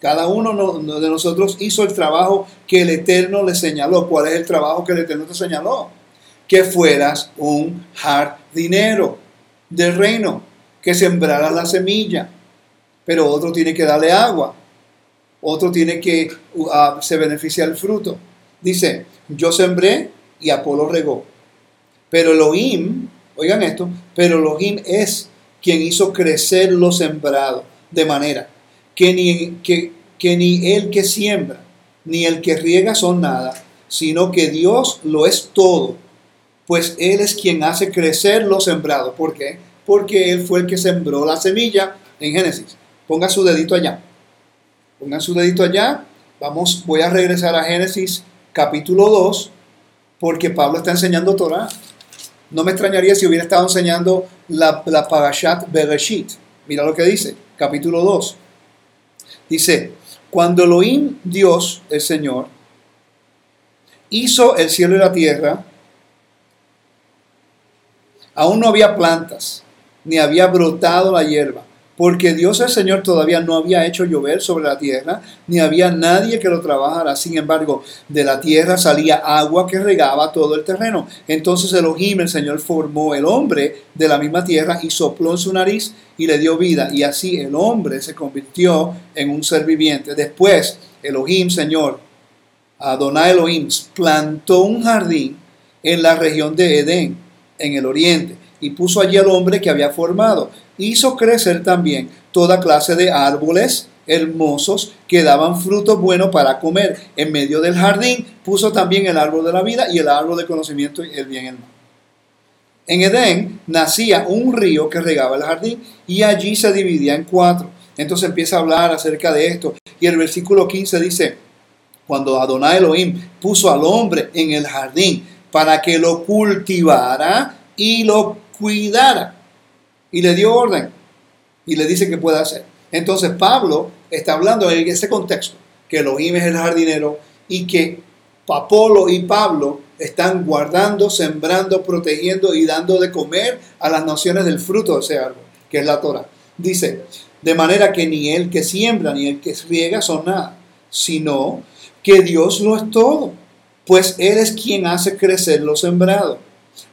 Cada uno de nosotros hizo el trabajo que el Eterno le señaló. ¿Cuál es el trabajo que el Eterno te señaló? Que fueras un jardinero del reino, que sembraras la semilla, pero otro tiene que darle agua, otro tiene que uh, se beneficia del fruto. Dice, yo sembré y Apolo regó. Pero Elohim, oigan esto, pero Elohim es quien hizo crecer lo sembrado, de manera que ni, que, que ni el que siembra ni el que riega son nada, sino que Dios lo es todo, pues Él es quien hace crecer lo sembrado. ¿Por qué? Porque Él fue el que sembró la semilla en Génesis. Ponga su dedito allá. Pongan su dedito allá. Vamos, voy a regresar a Génesis capítulo 2, porque Pablo está enseñando Torah. No me extrañaría si hubiera estado enseñando la, la Parashat Bereshit. Mira lo que dice, capítulo 2. Dice, cuando Elohim, Dios, el Señor, hizo el cielo y la tierra, aún no había plantas, ni había brotado la hierba, porque Dios el Señor todavía no había hecho llover sobre la tierra, ni había nadie que lo trabajara. Sin embargo, de la tierra salía agua que regaba todo el terreno. Entonces Elohim, el Señor, formó el hombre de la misma tierra y sopló en su nariz y le dio vida. Y así el hombre se convirtió en un ser viviente. Después, Elohim, Señor, Adonai Elohim, plantó un jardín en la región de Edén, en el oriente, y puso allí al hombre que había formado hizo crecer también toda clase de árboles hermosos que daban frutos buenos para comer. En medio del jardín puso también el árbol de la vida y el árbol de conocimiento y el bien y el mal. En Edén nacía un río que regaba el jardín y allí se dividía en cuatro. Entonces empieza a hablar acerca de esto. Y el versículo 15 dice, cuando Adonai Elohim puso al hombre en el jardín para que lo cultivara y lo cuidara y le dio orden y le dice que puede hacer. Entonces Pablo está hablando en ese contexto, que Elohim es el jardinero y que Papolo y Pablo están guardando, sembrando, protegiendo y dando de comer a las naciones del fruto de ese árbol, que es la Torah. Dice, de manera que ni el que siembra ni el que riega son nada, sino que Dios lo es todo, pues Él es quien hace crecer lo sembrado.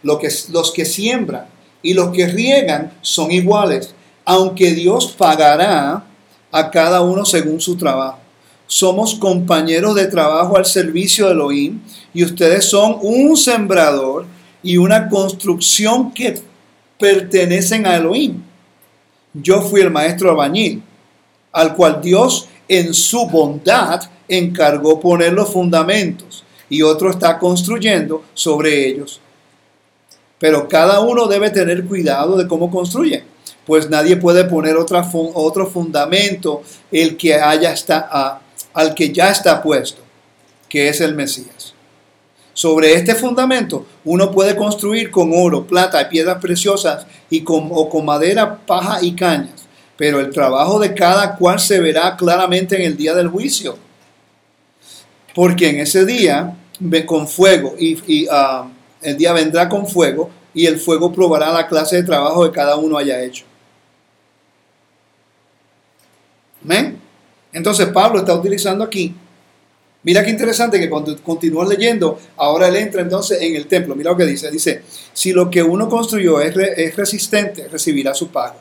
Lo que, los que siembran y los que riegan son iguales, aunque Dios pagará a cada uno según su trabajo. Somos compañeros de trabajo al servicio de Elohim y ustedes son un sembrador y una construcción que pertenecen a Elohim. Yo fui el maestro albañil, al cual Dios en su bondad encargó poner los fundamentos y otro está construyendo sobre ellos. Pero cada uno debe tener cuidado de cómo construye, pues nadie puede poner otro fundamento el que haya está, al que ya está puesto, que es el Mesías. Sobre este fundamento uno puede construir con oro, plata y piedras preciosas y con, o con madera, paja y cañas, pero el trabajo de cada cual se verá claramente en el día del juicio. Porque en ese día, con fuego y, ah, el día vendrá con fuego y el fuego probará la clase de trabajo que cada uno haya hecho. ¿Amén? Entonces Pablo está utilizando aquí. Mira qué interesante que cuando continúas leyendo, ahora él entra entonces en el templo. Mira lo que dice. Dice, si lo que uno construyó es, es resistente, recibirá su pago.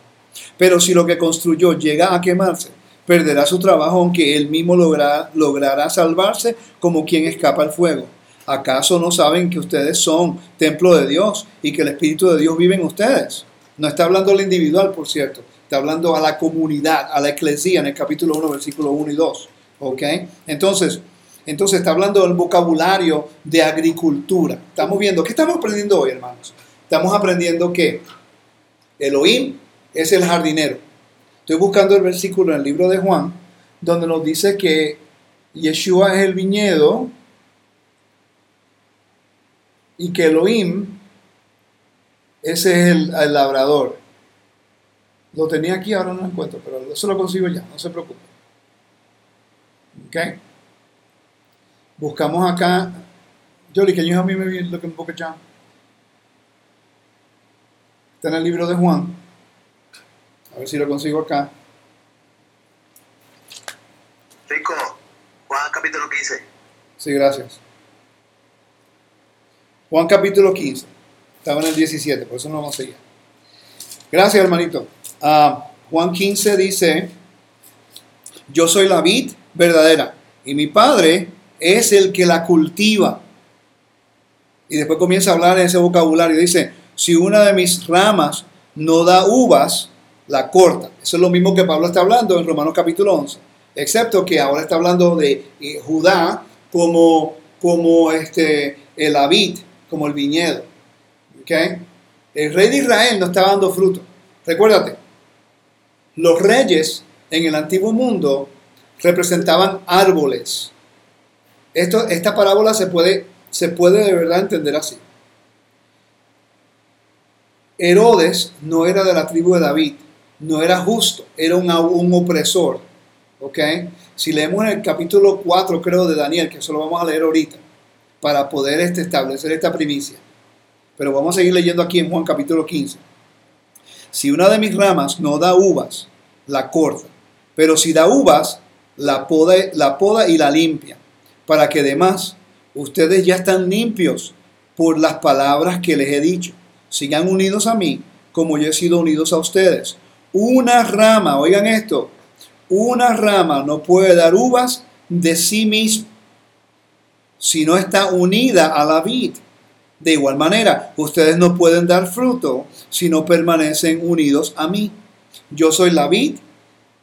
Pero si lo que construyó llega a quemarse, perderá su trabajo, aunque él mismo logrará salvarse como quien escapa al fuego. ¿Acaso no saben que ustedes son templo de Dios y que el Espíritu de Dios vive en ustedes? No está hablando al individual, por cierto, está hablando a la comunidad, a la eclesía en el capítulo 1, versículo 1 y 2. ¿Ok? Entonces, entonces está hablando del vocabulario de agricultura. Estamos viendo, ¿qué estamos aprendiendo hoy, hermanos? Estamos aprendiendo que Elohim es el jardinero. Estoy buscando el versículo en el libro de Juan, donde nos dice que Yeshua es el viñedo y que Elohim, ese es el, labrador. Lo tenía aquí, ahora no lo encuentro, pero eso lo consigo ya, no se preocupe. ¿Ok? Buscamos acá. Jolly, can you help me maybe look in Book of John? Está en el libro de Juan. A ver si lo consigo acá. Rico, Juan capítulo 15. Sí, gracias. Juan capítulo 15. Estaba en el 17, por eso no vamos a. Gracias, hermanito. Ah, Juan 15 dice, yo soy la vid verdadera y mi padre es el que la cultiva. Y después comienza a hablar en ese vocabulario. Dice, si una de mis ramas no da uvas, la corta. Eso es lo mismo que Pablo está hablando en Romanos capítulo 11. Excepto que ahora está hablando de eh, Judá como, como este, el Abid, como el viñedo. ¿Okay? El rey de Israel no estaba dando fruto. Recuérdate, los reyes en el antiguo mundo representaban árboles. Esto, esta parábola se puede, se puede de verdad entender así. Herodes no era de la tribu de David, no era justo, era un, opresor. ¿Ok? Si leemos en el capítulo 4, creo, de Daniel, que eso lo vamos a leer ahorita, para poder este, establecer esta primicia. Pero vamos a seguir leyendo aquí en Juan capítulo 15. Si una de mis ramas no da uvas, la corta. Pero si da uvas, la poda, la poda y la limpia, para que además ustedes ya están limpios por las palabras que les he dicho. Sigan unidos a mí, como yo he sido unidos a ustedes. Una rama, oigan esto, una rama no puede dar uvas de sí misma si no está unida a la vid. De igual manera, ustedes no pueden dar fruto si no permanecen unidos a mí. Yo soy la vid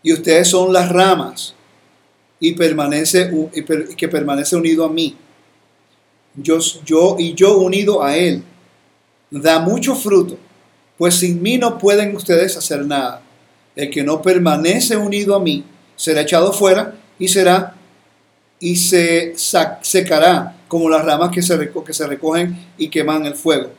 y ustedes son las ramas y permanece que permanece unido a mí. Yo, yo y yo unido a él da mucho fruto, pues sin mí no pueden ustedes hacer nada. El que no permanece unido a mí será echado fuera y será y se secará como las ramas que se, que se recogen y queman el fuego.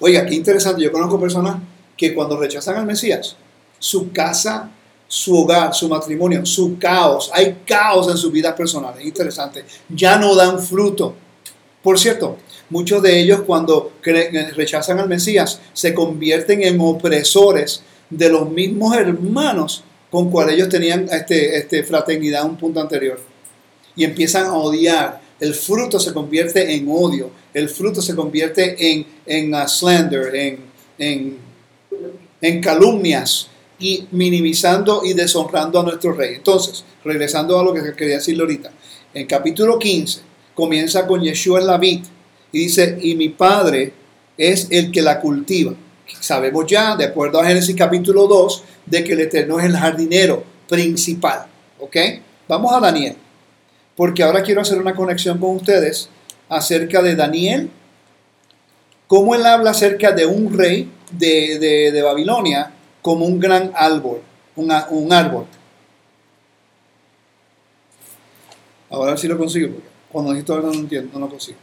Oiga, qué interesante. Yo conozco personas que cuando rechazan al Mesías, su casa, su hogar, su matrimonio, su caos, hay caos en sus vidas personales. Interesante. Ya no dan fruto. Por cierto, muchos de ellos cuando rechazan al Mesías se convierten en opresores de los mismos hermanos con cuales ellos tenían este, este fraternidad un punto anterior. Y empiezan a odiar. El fruto se convierte en odio. El fruto se convierte en, en uh, slander, en, en, calumnias y minimizando y deshonrando a nuestro rey. Entonces, regresando a lo que quería decirle ahorita. En capítulo 15 comienza con Yeshua en la vid y dice, y mi padre es el que la cultiva. Sabemos ya, de acuerdo a Génesis capítulo 2, de que el Eterno es el jardinero principal. ¿Ok? Vamos a Daniel, porque ahora quiero hacer una conexión con ustedes acerca de Daniel, cómo él habla acerca de un rey de, Babilonia como un gran árbol, un, un árbol. Ahora sí lo consigo, cuando necesito algo no entiendo, no lo consigo.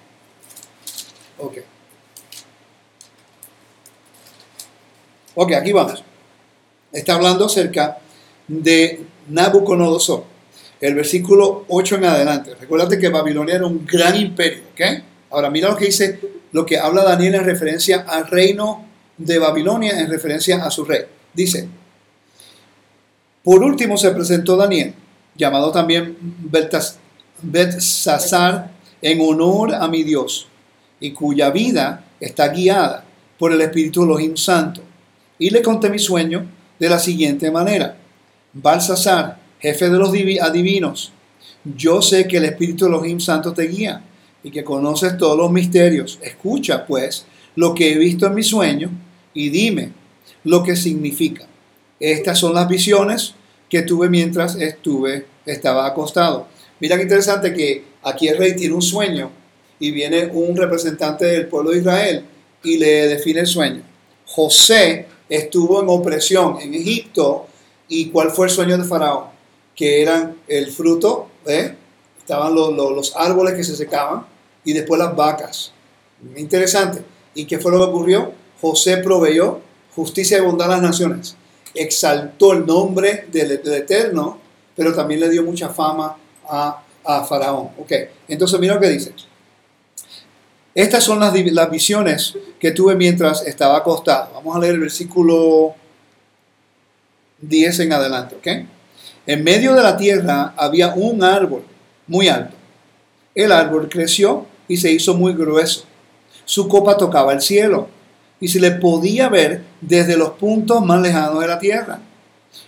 Ok. Ok, aquí vamos. Está hablando acerca de Nabucodonosor. El versículo 8 en adelante. Recuérdate que Babilonia era un gran imperio, ¿ok? Ahora mira lo que dice, lo que habla Daniel en referencia al reino de Babilonia, en referencia a su rey. Dice, por último se presentó Daniel, llamado también Belsasar, en honor a mi Dios, y cuya vida está guiada por el Espíritu Elohim Santo. Y le conté mi sueño de la siguiente manera. Balsasar, jefe de los adivinos, yo sé que el Espíritu Elohim Santo te guía y que conoces todos los misterios. Escucha, pues, lo que he visto en mi sueño y dime lo que significa. Estas son las visiones que tuve mientras estuve, estaba acostado. Mira qué interesante que aquí el rey tiene un sueño y viene un representante del pueblo de Israel y le define el sueño. José estuvo en opresión en Egipto y cuál fue el sueño de Faraón, que eran el fruto, ¿eh? estaban los, los, árboles que se secaban y después las vacas. Interesante. ¿Y qué fue lo que ocurrió? José proveyó justicia y bondad a las naciones. Exaltó el nombre del, Eterno, pero también le dio mucha fama a, a Faraón. Ok, entonces mira lo que dice. Estas son las, las visiones que tuve mientras estaba acostado. Vamos a leer el versículo 10 en adelante, ¿ok? En medio de la tierra había un árbol muy alto. El árbol creció y se hizo muy grueso. Su copa tocaba el cielo y se le podía ver desde los puntos más lejanos de la tierra.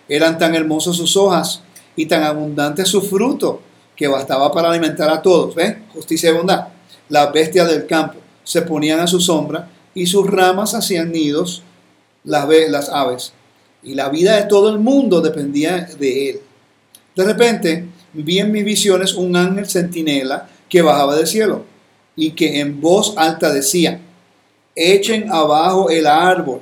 Eran tan hermosos sus hojas y tan abundante su fruto que bastaba para alimentar a todos. ¿Ven? Justicia y bondad las bestias del campo se ponían a su sombra y sus ramas hacían nidos las aves. Y la vida de todo el mundo dependía de él. De repente vi en mis visiones un ángel centinela que bajaba del cielo y que en voz alta decía, echen abajo el árbol,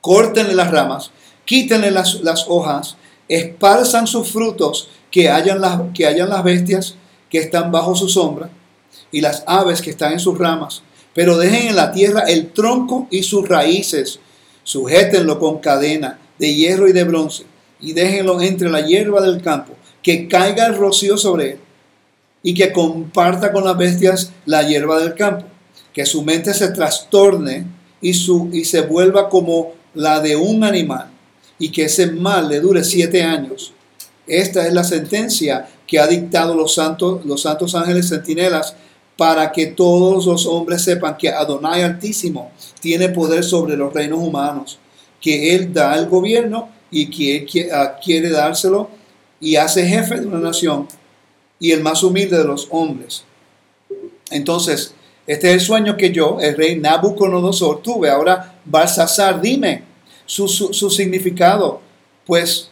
córtenle las ramas, quítenle las, hojas, esparzan sus frutos, que hayan, las, que hayan las bestias que están bajo su sombra y las aves que están en sus ramas, pero dejen en la tierra el tronco y sus raíces, sujétenlo con cadena de hierro y de bronce, y déjenlo entre la hierba del campo, que caiga el rocío sobre él, y que comparta con las bestias la hierba del campo, que su mente se trastorne y, su, y se vuelva como la de un animal, y que ese mal le dure siete años. Esta es la sentencia que ha dictado los santos, los santos ángeles centinelas para que todos los hombres sepan que Adonai Altísimo tiene poder sobre los reinos humanos, que Él da el gobierno y que ah, quiere dárselo y hace jefe de una nación y el más humilde de los hombres. Entonces, este es el sueño que yo, el rey Nabucodonosor, tuve. Ahora, Balsasar, dime su, significado. Pues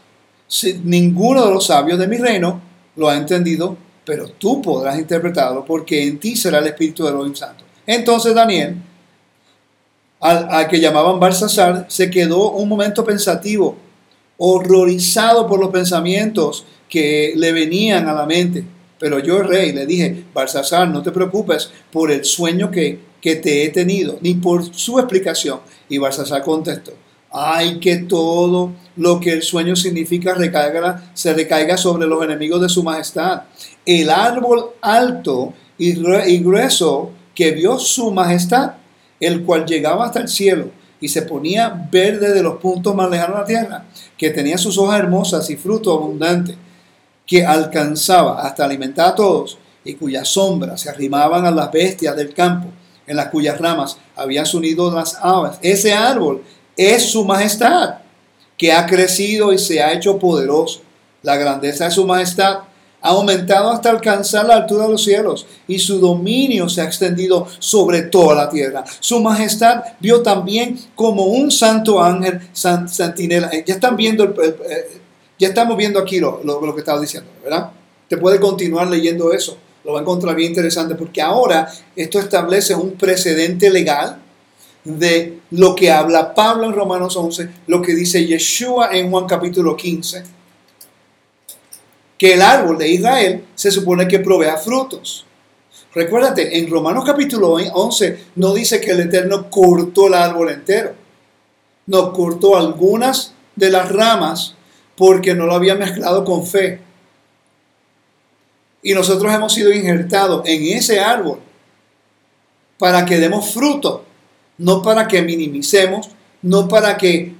ninguno de los sabios de mi reino lo ha entendido, pero tú podrás interpretarlo porque en ti será el Espíritu de los Santo. Entonces Daniel, al, que llamaban Balsasar, se quedó un momento pensativo, horrorizado por los pensamientos que le venían a la mente. Pero yo, rey, le dije, Balsasar, no te preocupes por el sueño que, que te he tenido, ni por su explicación. Y Balsasar contestó, ay, que todo lo que el sueño significa recaiga, se recaiga sobre los enemigos de su majestad. El árbol alto y grueso que vio su majestad, el cual llegaba hasta el cielo y se ponía verde de los puntos más lejanos de la tierra, que tenía sus hojas hermosas y fruto abundante que alcanzaba hasta alimentar a todos y cuyas sombras se arrimaban a las bestias del campo, en las cuyas ramas habían unido las aves. Ese árbol es su majestad, que ha crecido y se ha hecho poderoso. La grandeza de su majestad ha aumentado hasta alcanzar la altura de los cielos y su dominio se ha extendido sobre toda la tierra. Su majestad vio también como un santo ángel santinela. Ya están viendo el, ya estamos viendo aquí lo, que estaba diciendo, ¿verdad? Te puede continuar leyendo eso. Lo va a encontrar bien interesante porque ahora esto establece un precedente legal de lo que habla Pablo en Romanos 11, lo que dice Yeshua en Juan capítulo 15, que el árbol de Israel se supone que provea frutos. Recuérdate, en Romanos capítulo 11 no dice que el Eterno cortó el árbol entero, no cortó algunas de las ramas porque no lo había mezclado con fe. Y nosotros hemos sido injertados en ese árbol para que demos fruto, no para que minimicemos, no para que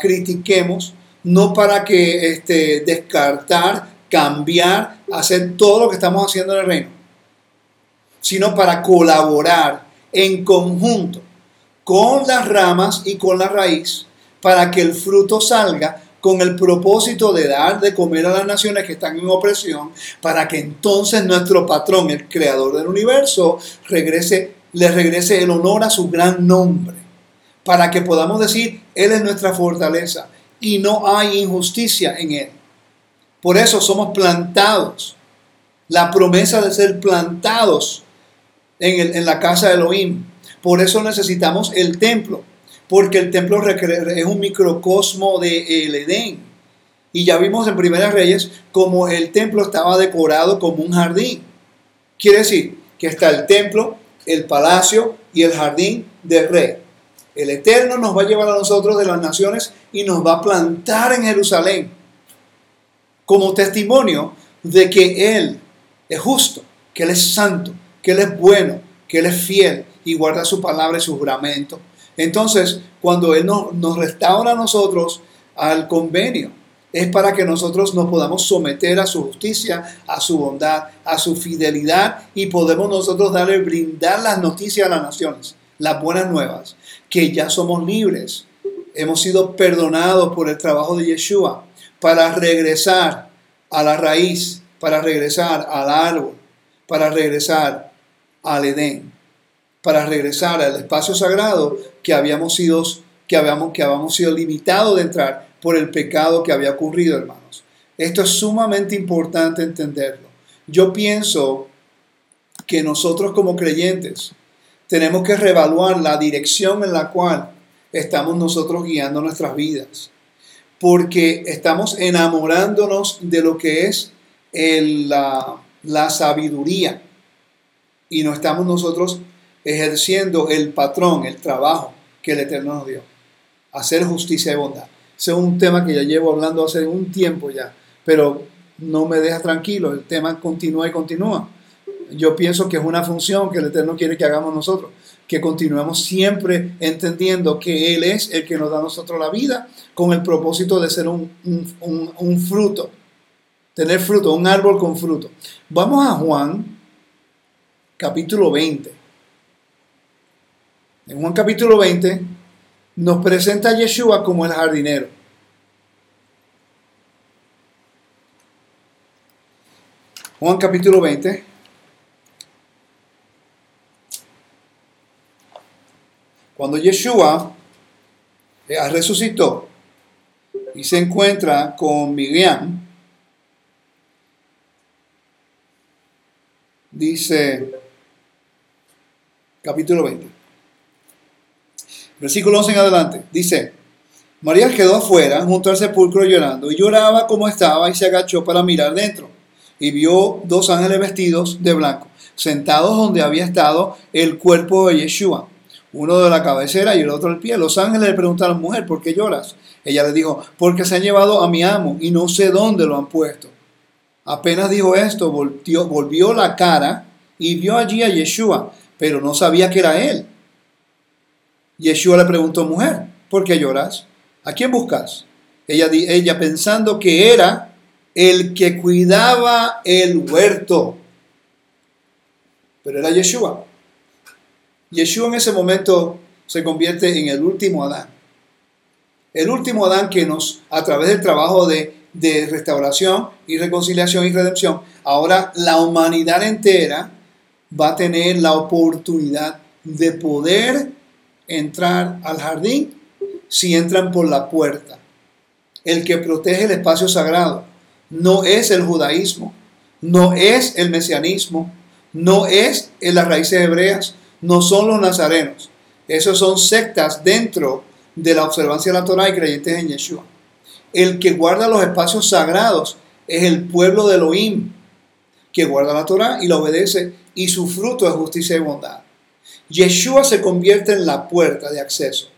critiquemos, no para que este, descartar, cambiar, hacer todo lo que estamos haciendo en el reino, sino para colaborar en conjunto con las ramas y con la raíz para que el fruto salga con el propósito de dar de comer a las naciones que están en opresión, para que entonces nuestro patrón, el creador del universo, regrese, le regrese el honor a su gran nombre, para que podamos decir, Él es nuestra fortaleza y no hay injusticia en Él. Por eso somos plantados. La promesa de ser plantados en, en la casa de Elohim. Por eso necesitamos el templo porque el templo es un microcosmo de el Edén. Y ya vimos en Primeras Reyes como el templo estaba decorado como un jardín. Quiere decir que está el templo, el palacio y el jardín del rey. El Eterno nos va a llevar a nosotros de las naciones y nos va a plantar en Jerusalén como testimonio de que Él es justo, que Él es santo, que Él es bueno, que Él es fiel y guarda su palabra y su juramento. Entonces, cuando Él nos, restaura a nosotros al convenio, es para que nosotros nos podamos someter a su justicia, a su bondad, a su fidelidad y podemos nosotros darle, brindar las noticias a las naciones, las buenas nuevas, que ya somos libres, hemos sido perdonados por el trabajo de Yeshua para regresar a la raíz, para regresar al árbol, para regresar al Edén para regresar al espacio sagrado que habíamos sido, que habíamos, que habíamos sido limitados de entrar por el pecado que había ocurrido, hermanos. Esto es sumamente importante entenderlo. Yo pienso que nosotros como creyentes tenemos que reevaluar la dirección en la cual estamos nosotros guiando nuestras vidas. Porque estamos enamorándonos de lo que es la, la sabiduría y no estamos nosotros ejerciendo el patrón, el trabajo que el Eterno nos dio. Hacer justicia y bondad. Ese es un tema que ya llevo hablando hace un tiempo ya, pero no me deja tranquilo, el tema continúa y continúa. Yo pienso que es una función que el Eterno quiere que hagamos nosotros. que continuemos siempre entendiendo que Él es el que nos da a nosotros la vida con el propósito de ser un, un, un fruto, tener fruto, un árbol con fruto. Vamos a Juan capítulo 20. En Juan capítulo 20 nos presenta a Yeshua como el jardinero. Juan capítulo 20. Cuando Yeshua eh, resucitó y se encuentra con Miriam, dice capítulo 20. Versículo 11 en adelante. Dice, María quedó afuera junto al sepulcro llorando y lloraba como estaba y se agachó para mirar dentro y vio dos ángeles vestidos de blanco, sentados donde había estado el cuerpo de Yeshua, uno de la cabecera y el otro del pie. Los ángeles le preguntaron, mujer, ¿por qué lloras? Ella le dijo, porque se han llevado a mi amo y no sé dónde lo han puesto. Apenas dijo esto, volvió, volvió la cara y vio allí a Yeshua, pero no sabía que era él. Yeshua le preguntó, mujer, ¿por qué lloras? ¿A quién buscas? Ella, ella pensando que era el que cuidaba el huerto. Pero era Yeshua. Yeshua en ese momento se convierte en el último Adán. El último Adán que nos, a través del trabajo de, de restauración y reconciliación y redención, ahora la humanidad entera va a tener la oportunidad de poder entrar al jardín si entran por la puerta. El que protege el espacio sagrado no es el judaísmo, no es el mesianismo, no es en las raíces hebreas, no son los nazarenos. Esos son sectas dentro de la observancia de la Torah y creyentes en Yeshua. El que guarda los espacios sagrados es el pueblo de Elohim, que guarda la Torah y la obedece, y su fruto es justicia y bondad. Yeshua se convierte en la puerta de acceso.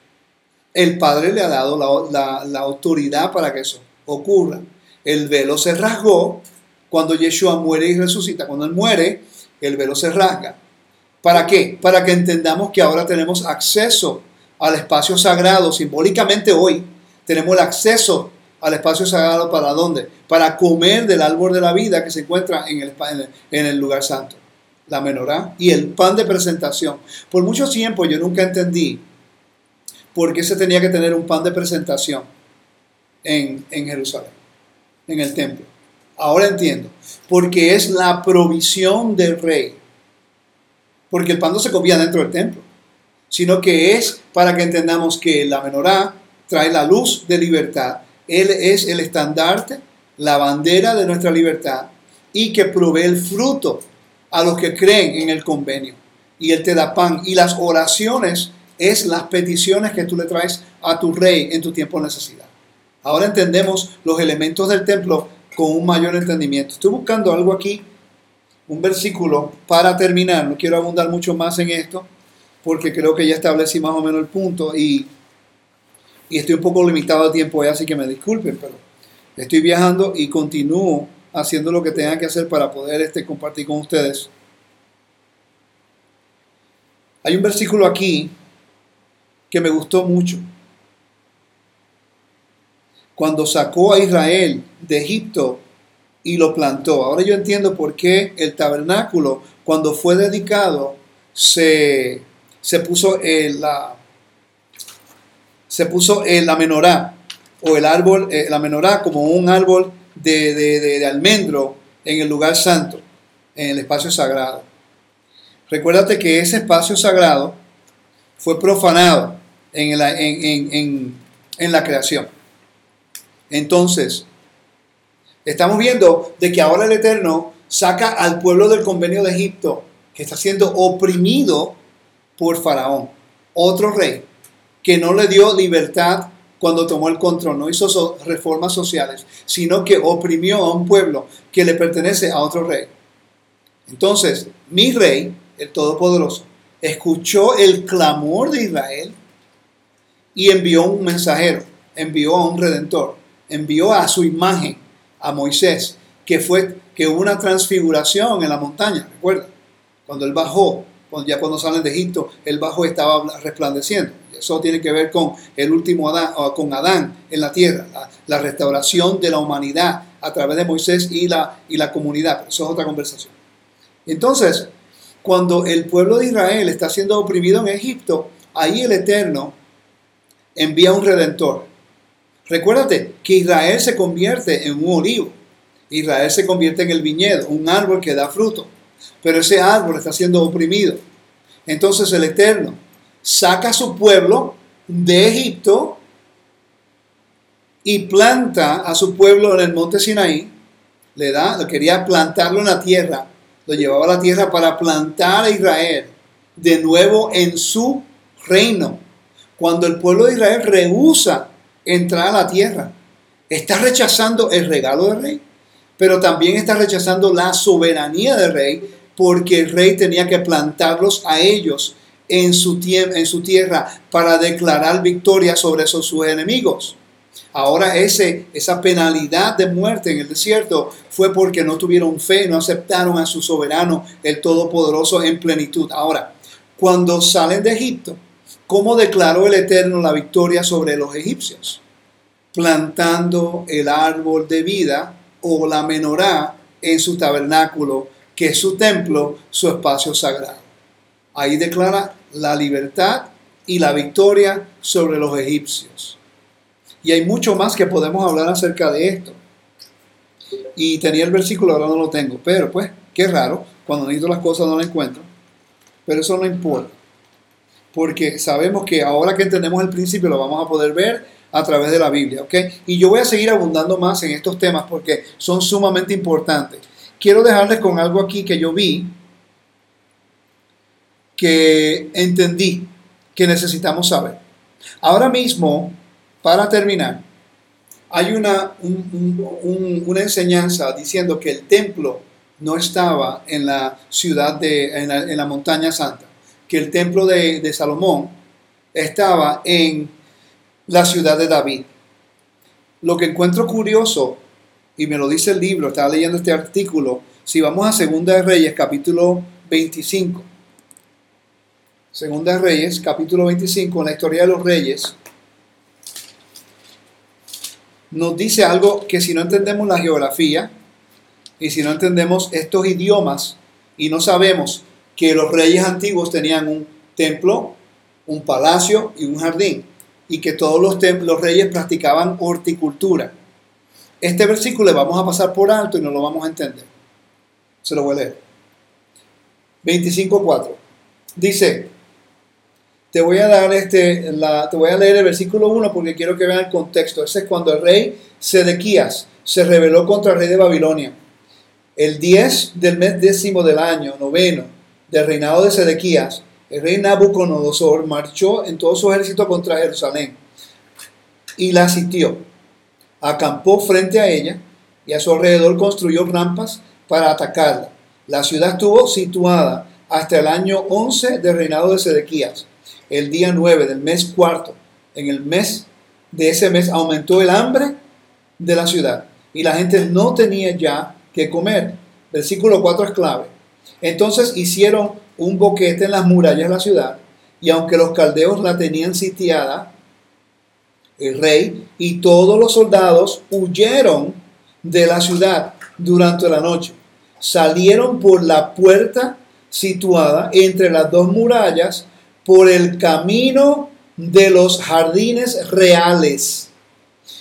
El Padre le ha dado la, autoridad para que eso ocurra. El velo se rasgó cuando Yeshua muere y resucita. Cuando Él muere, el velo se rasga. ¿Para qué? Para que entendamos que ahora tenemos acceso al espacio sagrado. Simbólicamente hoy tenemos el acceso al espacio sagrado para dónde? Para comer del árbol de la vida que se encuentra en el lugar santo la menorá y el pan de presentación. Por mucho tiempo yo nunca entendí por qué se tenía que tener un pan de presentación en, en Jerusalén, en el templo. Ahora entiendo, porque es la provisión del rey. Porque el pan no se comía dentro del templo, sino que es para que entendamos que la menorá trae la luz de libertad. Él es el estandarte, la bandera de nuestra libertad y que provee el fruto a los que creen en el convenio. Y Él te da pan. Y las oraciones es las peticiones que tú le traes a tu rey en tu tiempo de necesidad. Ahora entendemos los elementos del templo con un mayor entendimiento. Estoy buscando algo aquí, un versículo para terminar. No quiero abundar mucho más en esto porque creo que ya establecí más o menos el punto y, y estoy un poco limitado de tiempo, así que me disculpen, pero estoy viajando y continúo haciendo lo que tenga que hacer para poder este, compartir con ustedes. Hay un versículo aquí que me gustó mucho. Cuando sacó a Israel de Egipto y lo plantó. Ahora yo entiendo por qué el tabernáculo, cuando fue dedicado, se, se puso en la, se puso en la menorá o el árbol, eh, la menorá como un árbol de, almendro en el lugar santo, en el espacio sagrado. Recuérdate que ese espacio sagrado fue profanado en la, en, la creación. Entonces, estamos viendo de que ahora el Eterno saca al pueblo del convenio de Egipto, que está siendo oprimido por Faraón, otro rey, que no le dio libertad cuando tomó el control, no hizo reformas sociales, sino que oprimió a un pueblo que le pertenece a otro rey. Entonces, mi rey, el Todopoderoso, escuchó el clamor de Israel y envió un mensajero, envió a un redentor, envió a su imagen, a Moisés, que fue que hubo una transfiguración en la montaña, recuerda, cuando él bajó ya cuando salen de Egipto, el bajo estaba resplandeciendo. Eso tiene que ver con el último Adán, con Adán en la tierra, la, restauración de la humanidad a través de Moisés y la, y la comunidad. eso es otra conversación. Entonces, cuando el pueblo de Israel está siendo oprimido en Egipto, ahí el Eterno envía un redentor. Recuérdate que Israel se convierte en un olivo. Israel se convierte en el viñedo, un árbol que da fruto. Pero ese árbol está siendo oprimido. Entonces el Eterno saca a su pueblo de Egipto y planta a su pueblo en el monte Sinaí. Le da, quería plantarlo en la tierra. Lo llevaba a la tierra para plantar a Israel de nuevo en su reino. Cuando el pueblo de Israel rehúsa entrar a la tierra, está rechazando el regalo del rey, pero también está rechazando la soberanía del rey, porque el rey tenía que plantarlos a ellos en su, tierra para declarar victoria sobre esos sus enemigos. Ahora ese, esa penalidad de muerte en el desierto fue porque no tuvieron fe, no aceptaron a su soberano, el Todopoderoso, en plenitud. Ahora, cuando salen de Egipto, ¿Cómo declaró el Eterno la victoria sobre los egipcios? Plantando el árbol de vida o la menorá en su tabernáculo, que es su templo, su espacio sagrado. Ahí declara la libertad y la victoria sobre los egipcios. Y hay mucho más que podemos hablar acerca de esto. Y tenía el versículo, ahora no lo tengo, pero pues, qué raro, cuando necesito las cosas no las encuentro. Pero eso no importa porque sabemos que ahora que entendemos el principio lo vamos a poder ver a través de la Biblia, ¿ok? Y yo voy a seguir abundando más en estos temas porque son sumamente importantes. Quiero dejarles con algo aquí que yo vi, que entendí, que necesitamos saber. Ahora mismo, para terminar, hay una, una enseñanza diciendo que el templo no estaba en la ciudad de, en la montaña santa que el templo de, Salomón estaba en la ciudad de David. Lo que encuentro curioso, y me lo dice el libro, estaba leyendo este artículo, si vamos a Segunda de Reyes, capítulo 25. Segunda Reyes, capítulo 25, en la historia de los reyes, nos dice algo que si no entendemos la geografía y si no entendemos estos idiomas y no sabemos que los reyes antiguos tenían un templo, un palacio y un jardín, y que todos los, los reyes practicaban horticultura. Este versículo le vamos a pasar por alto y no lo vamos a entender. Se lo voy a leer. 25.4. Dice, te voy a dar este, la, te voy a leer el versículo 1 porque quiero que vean el contexto. Ese es cuando el rey Sedequías se rebeló contra el rey de Babilonia. El 10 del mes décimo del año, noveno, del reinado de Sedequías, el rey Nabucodonosor marchó en todo su ejército contra Jerusalén y la sitió. Acampó frente a ella y a su alrededor construyó rampas para atacarla. La ciudad estuvo situada hasta el año 11 del reinado de Sedequías. El día 9 del mes cuarto, en el mes de ese mes aumentó el hambre de la ciudad y la gente no tenía ya que comer. Versículo 4 es clave. Entonces hicieron un boquete en las murallas de la ciudad, y aunque los caldeos la tenían sitiada, el rey y todos los soldados huyeron de la ciudad durante la noche. Salieron por la puerta situada entre las dos murallas por el camino de los jardines reales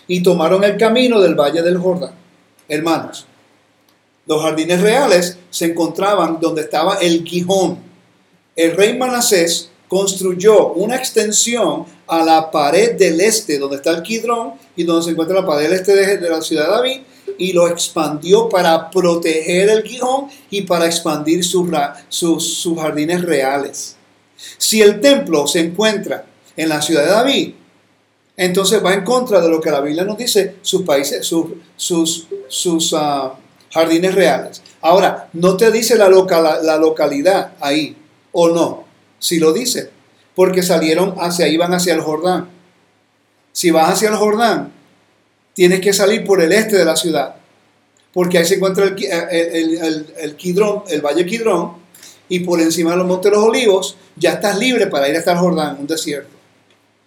y tomaron el camino del valle del Jordán. Hermanos, los jardines reales se encontraban donde estaba el Gijón. El rey Manasés construyó una extensión a la pared del este, donde está el Quidrón y donde se encuentra la pared del este de, la ciudad de David, y lo expandió para proteger el Gijón y para expandir sus, sus, jardines reales. Si el templo se encuentra en la ciudad de David, entonces va en contra de lo que la Biblia nos dice, sus países, sus, sus, ah, jardines reales. Ahora, no te dice la, la localidad ahí, o no. Si lo dice, porque salieron hacia ahí, van hacia el Jordán. Si vas hacia el Jordán, tienes que salir por el este de la ciudad, porque ahí se encuentra el, el, el, el el valle Kidrón, y por encima de los montes de los olivos, ya estás libre para ir hasta el Jordán, un desierto.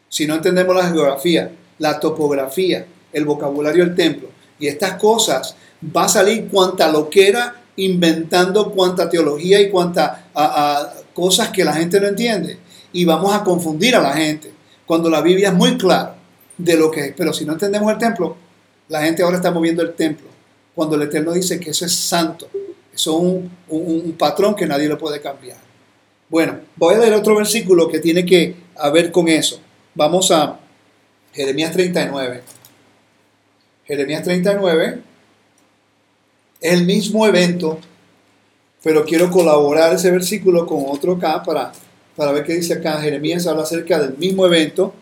Si no entendemos la geografía, la topografía, el vocabulario del templo y estas cosas, va a salir cuanta loquera inventando cuanta teología y cuanta cosas que la gente no entiende. Y vamos a confundir a la gente cuando la Biblia es muy clara de lo que es. Pero si no entendemos el templo, la gente ahora está moviendo el templo. Cuando el Eterno dice que eso es santo, es un, patrón que nadie lo puede cambiar. Bueno, voy a leer otro versículo que tiene que ver con eso. Vamos a Jeremías 39. Jeremías 39 es el mismo evento, pero quiero colaborar ese versículo con otro acá para, para ver qué dice acá. Jeremías habla acerca del mismo evento.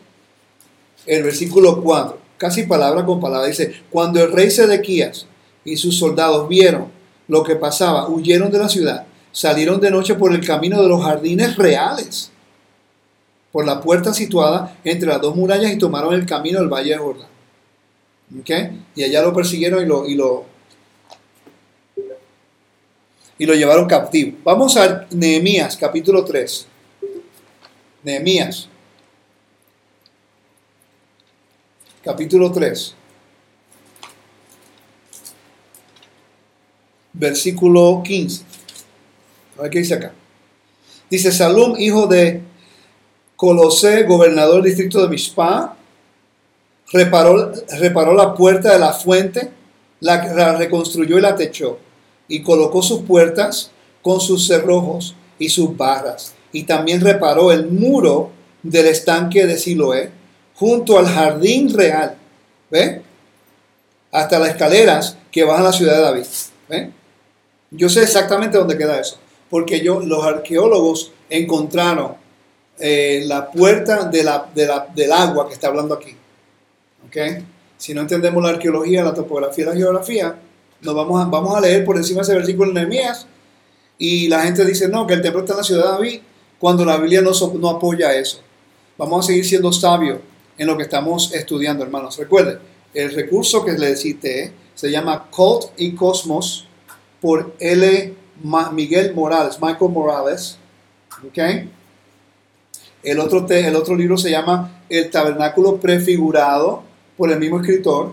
El versículo 4, casi palabra con palabra, dice, cuando el rey Sedequías y sus soldados vieron lo que pasaba, huyeron de la ciudad, salieron de noche por el camino de los jardines reales, por la puerta situada entre las dos murallas y tomaron el camino del valle de Jordán. ¿Okay? Y allá lo persiguieron y lo, y lo, y lo llevaron cautivo. Vamos a Nehemías capítulo 3. Nehemías capítulo 3. Versículo 15. A ver qué dice acá. Dice Salum, hijo de Colosé, gobernador del distrito de Mishpa, reparó, reparó la puerta de la fuente, la reconstruyó y la techó y colocó sus puertas con sus cerrojos y sus barras. Y también reparó el muro del estanque de Siloé junto al jardín real. ¿Ve? Hasta las escaleras que bajan a la ciudad de David. ¿Ve? Yo sé exactamente dónde queda eso. Porque yo, los arqueólogos encontraron eh, la puerta de la, del agua que está hablando aquí. ¿Okay? Si no entendemos la arqueología, la topografía la geografía, nos vamos a, vamos a leer por encima de ese versículo en Nehemías y la gente dice, no, que el templo está en la ciudad de David, cuando la Biblia no, no apoya eso. Vamos a seguir siendo sabios en lo que estamos estudiando, hermanos. Recuerden, el recurso que les cité se llama Cult y Cosmos por L. Miguel Morales, Michael Morales. ¿okay? El, otro el otro libro se llama El Tabernáculo Prefigurado por el mismo escritor.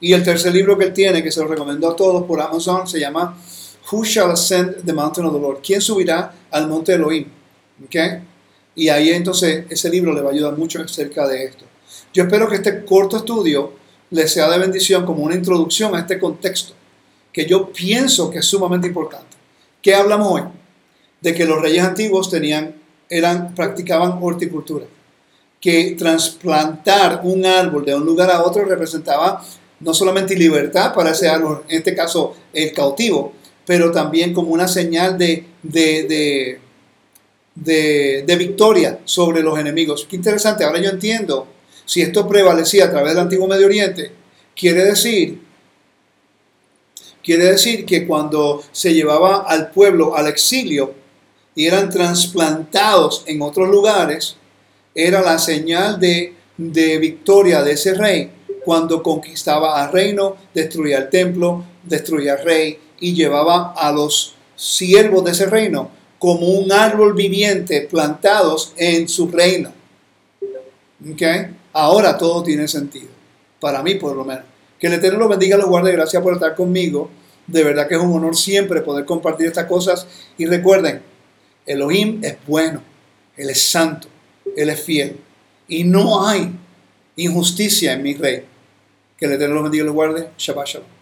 Y el tercer libro que él tiene, que se lo recomiendo a todos por Amazon, se llama Who Shall Ascend the Mountain of the Lord? ¿Quién subirá al monte Elohim? ¿Okay? Y ahí entonces ese libro le va a ayudar mucho acerca de esto. Yo espero que este corto estudio les sea de bendición como una introducción a este contexto, que yo pienso que es sumamente importante. ¿Qué hablamos hoy? De que los reyes antiguos tenían, eran, practicaban horticultura, que trasplantar un árbol de un lugar a otro representaba no solamente libertad para ese árbol, en este caso el cautivo, pero también como una señal de, de, de, victoria sobre los enemigos. Qué interesante, ahora yo entiendo, si esto prevalecía a través del antiguo Medio Oriente, quiere decir, quiere decir que cuando se llevaba al pueblo al exilio y eran trasplantados en otros lugares, era la señal de, de victoria de ese rey cuando conquistaba al reino, destruía el templo, destruía al rey y llevaba a los siervos de ese reino como un árbol viviente plantados en su reino. ¿Okay? Ahora todo tiene sentido, para mí por lo menos. Que el Eterno los bendiga, los guarde, gracias por estar conmigo. De verdad que es un honor siempre poder compartir estas cosas. Y recuerden, Elohim es bueno, Él es santo, Él es fiel. Y no hay injusticia en mi rey. Que el Eterno los bendiga y los guarde. Shabbat Shalom.